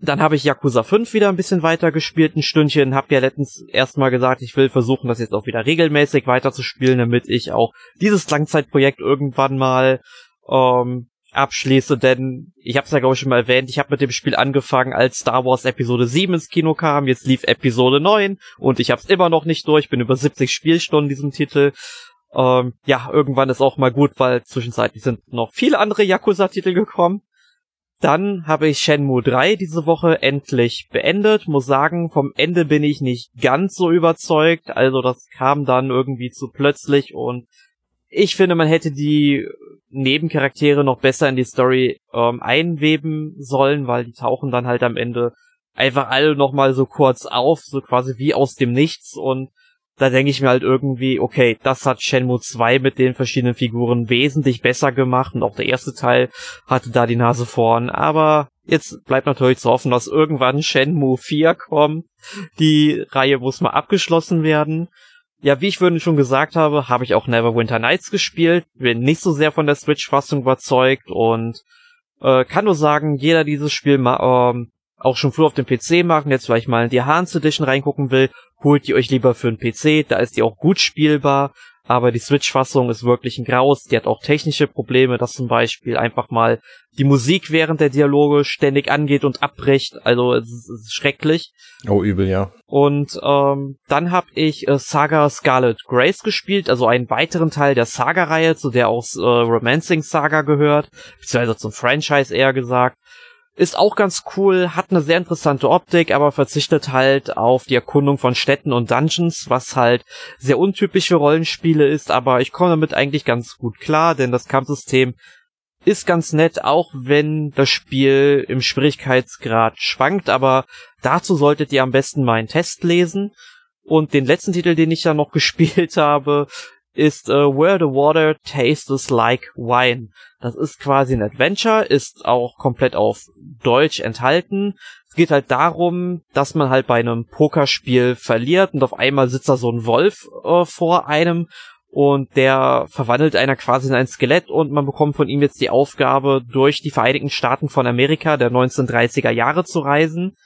dann habe ich Yakuza 5 wieder ein bisschen weiter gespielt, ein Stündchen. Hab ja letztens erstmal gesagt, ich will versuchen, das jetzt auch wieder regelmäßig weiterzuspielen, damit ich auch dieses Langzeitprojekt irgendwann mal ähm, abschließe, denn ich habe es ja glaube ich schon mal erwähnt, ich habe mit dem Spiel angefangen, als Star Wars Episode 7 ins Kino kam, jetzt lief Episode 9 und ich habe es immer noch nicht durch, bin über 70 Spielstunden diesem Titel ähm, ja, irgendwann ist auch mal gut, weil zwischenzeitlich sind noch viele andere Yakuza-Titel gekommen. Dann habe ich Shenmue 3 diese Woche endlich beendet. Muss sagen, vom Ende bin ich nicht ganz so überzeugt. Also das kam dann irgendwie zu plötzlich und ich finde, man hätte die Nebencharaktere noch besser in die Story ähm, einweben sollen, weil die tauchen dann halt am Ende einfach alle nochmal so kurz auf, so quasi wie aus dem Nichts und da denke ich mir halt irgendwie, okay, das hat Shenmue 2 mit den verschiedenen Figuren wesentlich besser gemacht und auch der erste Teil hatte da die Nase vorn, aber jetzt bleibt natürlich zu hoffen, dass irgendwann Shenmue 4 kommt. Die Reihe muss mal abgeschlossen werden. Ja, wie ich vorhin schon gesagt habe, habe ich auch Neverwinter Nights gespielt, bin nicht so sehr von der Switch-Fassung überzeugt und äh, kann nur sagen, jeder dieses Spiel mal ähm, auch schon früh auf dem PC machen, jetzt vielleicht mal in die Hans Edition reingucken will, holt die euch lieber für einen PC, da ist die auch gut spielbar. Aber die Switch-Fassung ist wirklich ein Graus. Die hat auch technische Probleme, dass zum Beispiel einfach mal die Musik während der Dialoge ständig angeht und abbricht. Also es ist, es ist schrecklich. Oh, übel, ja. Und ähm, dann habe ich äh, Saga Scarlet Grace gespielt, also einen weiteren Teil der Saga-Reihe, zu der auch äh, Romancing Saga gehört, beziehungsweise zum Franchise eher gesagt. Ist auch ganz cool, hat eine sehr interessante Optik, aber verzichtet halt auf die Erkundung von Städten und Dungeons, was halt sehr untypisch für Rollenspiele ist, aber ich komme damit eigentlich ganz gut klar, denn das Kampfsystem ist ganz nett, auch wenn das Spiel im Schwierigkeitsgrad schwankt, aber dazu solltet ihr am besten mal einen Test lesen. Und den letzten Titel, den ich da noch gespielt habe, ist uh, Where the Water Tastes Like Wine. Das ist quasi ein Adventure, ist auch komplett auf Deutsch enthalten. Es geht halt darum, dass man halt bei einem Pokerspiel verliert und auf einmal sitzt da so ein Wolf äh, vor einem und der verwandelt einer quasi in ein Skelett und man bekommt von ihm jetzt die Aufgabe, durch die Vereinigten Staaten von Amerika der 1930er Jahre zu reisen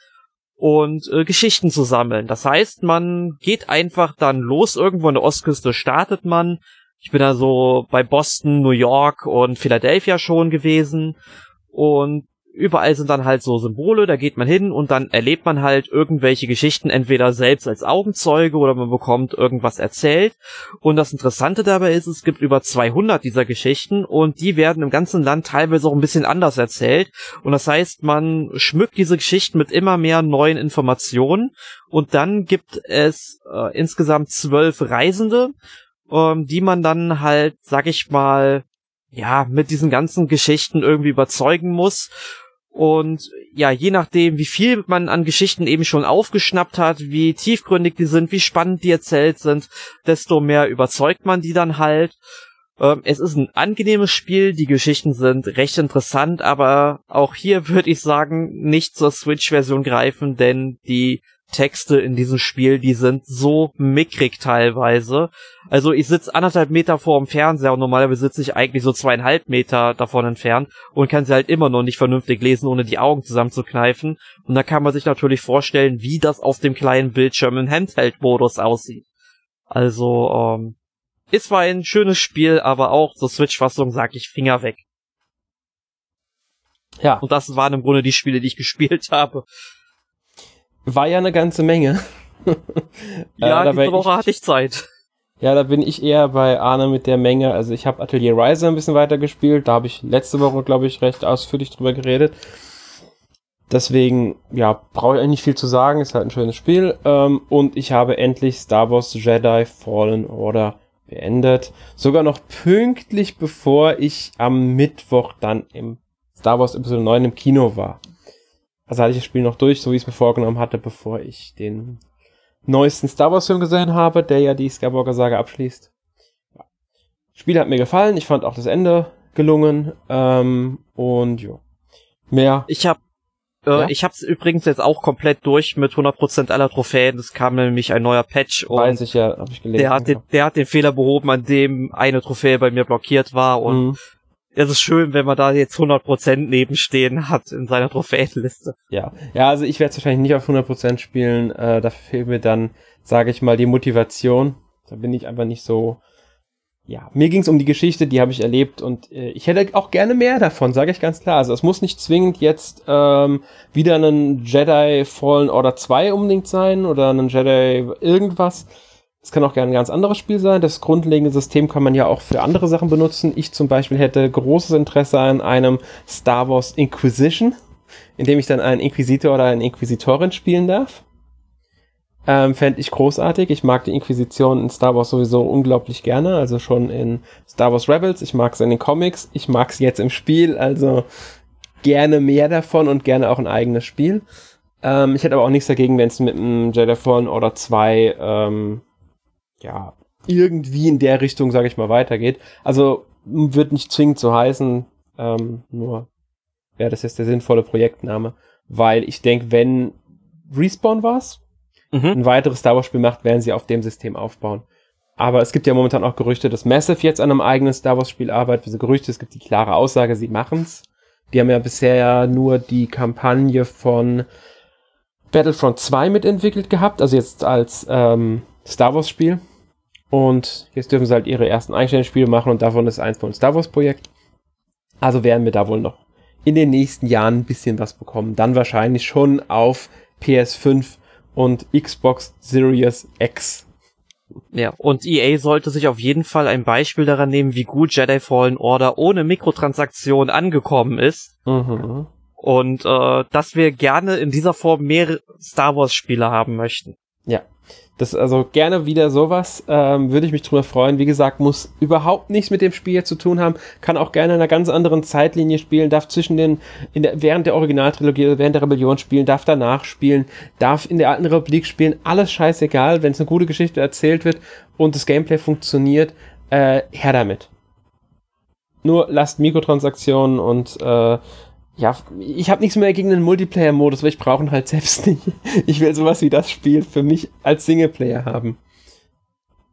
und äh, Geschichten zu sammeln. Das heißt, man geht einfach dann los, irgendwo an der Ostküste startet man. Ich bin da so bei Boston, New York und Philadelphia schon gewesen und überall sind dann halt so Symbole, da geht man hin und dann erlebt man halt irgendwelche Geschichten, entweder selbst als Augenzeuge oder man bekommt irgendwas erzählt. Und das Interessante dabei ist, es gibt über 200 dieser Geschichten und die werden im ganzen Land teilweise auch ein bisschen anders erzählt. Und das heißt, man schmückt diese Geschichten mit immer mehr neuen Informationen und dann gibt es äh, insgesamt zwölf Reisende, ähm, die man dann halt, sag ich mal, ja, mit diesen ganzen Geschichten irgendwie überzeugen muss. Und ja, je nachdem, wie viel man an Geschichten eben schon aufgeschnappt hat, wie tiefgründig die sind, wie spannend die erzählt sind, desto mehr überzeugt man die dann halt. Ähm, es ist ein angenehmes Spiel, die Geschichten sind recht interessant, aber auch hier würde ich sagen, nicht zur Switch-Version greifen, denn die Texte in diesem Spiel, die sind so mickrig teilweise. Also ich sitze anderthalb Meter vor dem Fernseher und normalerweise sitze ich eigentlich so zweieinhalb Meter davon entfernt und kann sie halt immer noch nicht vernünftig lesen, ohne die Augen zusammenzukneifen. Und da kann man sich natürlich vorstellen, wie das auf dem kleinen Bildschirm im Handheld-Modus aussieht. Also, ähm, ist zwar ein schönes Spiel, aber auch zur Switch-Fassung sag ich Finger weg. Ja. Und das waren im Grunde die Spiele, die ich gespielt habe. War ja eine ganze Menge. ja, äh, diese Woche ich, hatte ich Zeit. Ja, da bin ich eher bei Arne mit der Menge. Also ich habe Atelier Riser ein bisschen weiter gespielt. Da habe ich letzte Woche, glaube ich, recht ausführlich drüber geredet. Deswegen, ja, brauche ich eigentlich nicht viel zu sagen. Ist halt ein schönes Spiel. Ähm, und ich habe endlich Star Wars Jedi Fallen Order beendet. Sogar noch pünktlich bevor ich am Mittwoch dann im Star Wars Episode 9 im Kino war. Also hatte ich das Spiel noch durch, so wie ich es mir vorgenommen hatte, bevor ich den neuesten Star Wars Film gesehen habe, der ja die Skywalker Saga abschließt. Ja. Spiel hat mir gefallen, ich fand auch das Ende gelungen ähm, und ja. Mehr. Ich habe äh, ja? Ich hab's übrigens jetzt auch komplett durch mit 100% aller Trophäen. Es kam nämlich ein neuer Patch und Weiß ich ja, hab ich gelesen. Der hat, den, der hat den Fehler behoben, an dem eine Trophäe bei mir blockiert war und mhm es ist schön, wenn man da jetzt 100% nebenstehen hat in seiner Trophäenliste. Ja, ja, also ich werde es wahrscheinlich nicht auf 100% spielen. Äh, da fehlt mir dann, sage ich mal, die Motivation. Da bin ich einfach nicht so. Ja, mir ging es um die Geschichte, die habe ich erlebt und äh, ich hätte auch gerne mehr davon, sage ich ganz klar. Also es muss nicht zwingend jetzt ähm, wieder ein Jedi Fallen Order 2 unbedingt sein oder ein Jedi irgendwas es kann auch gerne ein ganz anderes Spiel sein. Das grundlegende System kann man ja auch für andere Sachen benutzen. Ich zum Beispiel hätte großes Interesse an einem Star Wars Inquisition, in dem ich dann einen Inquisitor oder eine Inquisitorin spielen darf. Ähm, Fände ich großartig. Ich mag die Inquisition in Star Wars sowieso unglaublich gerne. Also schon in Star Wars Rebels. Ich mag es in den Comics. Ich mag es jetzt im Spiel. Also gerne mehr davon und gerne auch ein eigenes Spiel. Ähm, ich hätte aber auch nichts dagegen, wenn es mit einem Jedi Fallen Order 2 ähm, ja, irgendwie in der Richtung, sage ich mal, weitergeht. Also wird nicht zwingend so heißen, ähm, nur wäre das jetzt der sinnvolle Projektname, weil ich denke, wenn Respawn war's, mhm. ein weiteres Star Wars Spiel macht, werden sie auf dem System aufbauen. Aber es gibt ja momentan auch Gerüchte, dass Massive jetzt an einem eigenen Star Wars Spiel arbeitet. Diese Gerüchte, es gibt die klare Aussage, sie machen's. Die haben ja bisher ja nur die Kampagne von Battlefront 2 mitentwickelt gehabt, also jetzt als ähm, Star Wars Spiel. Und jetzt dürfen sie halt ihre ersten Einstellungsspiele machen und davon ist eins von Star Wars Projekt. Also werden wir da wohl noch in den nächsten Jahren ein bisschen was bekommen. Dann wahrscheinlich schon auf PS5 und Xbox Series X. Ja, und EA sollte sich auf jeden Fall ein Beispiel daran nehmen, wie gut Jedi Fallen Order ohne Mikrotransaktion angekommen ist. Mhm. Und äh, dass wir gerne in dieser Form mehr Star Wars Spiele haben möchten. Ja. Das also gerne wieder sowas, ähm, würde ich mich drüber freuen. Wie gesagt, muss überhaupt nichts mit dem Spiel zu tun haben, kann auch gerne in einer ganz anderen Zeitlinie spielen, darf zwischen den, der, während der Originaltrilogie, während der Rebellion spielen, darf danach spielen, darf in der alten Republik spielen, alles scheißegal, wenn es eine gute Geschichte erzählt wird und das Gameplay funktioniert, äh, her damit. Nur lasst Mikrotransaktionen und äh, ja, ich habe nichts mehr gegen den Multiplayer-Modus, weil ich brauche ihn halt selbst nicht. Ich will sowas wie das Spiel für mich als Singleplayer haben.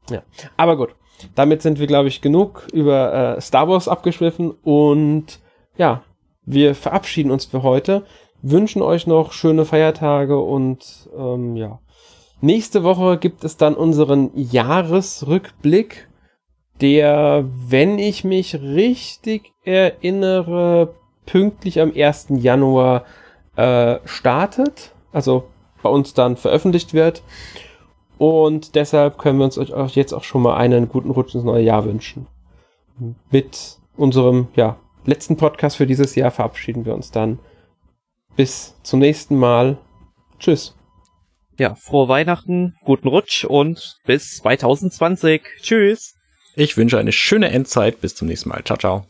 Ja, aber gut. Damit sind wir, glaube ich, genug über äh, Star Wars abgeschwiffen und ja, wir verabschieden uns für heute, wünschen euch noch schöne Feiertage und ähm, ja, nächste Woche gibt es dann unseren Jahresrückblick, der, wenn ich mich richtig erinnere, pünktlich am 1. Januar äh, startet, also bei uns dann veröffentlicht wird. Und deshalb können wir uns euch jetzt auch schon mal einen guten Rutsch ins neue Jahr wünschen. Mit unserem ja, letzten Podcast für dieses Jahr verabschieden wir uns dann. Bis zum nächsten Mal. Tschüss. Ja, frohe Weihnachten, guten Rutsch und bis 2020. Tschüss. Ich wünsche eine schöne Endzeit. Bis zum nächsten Mal. Ciao, ciao.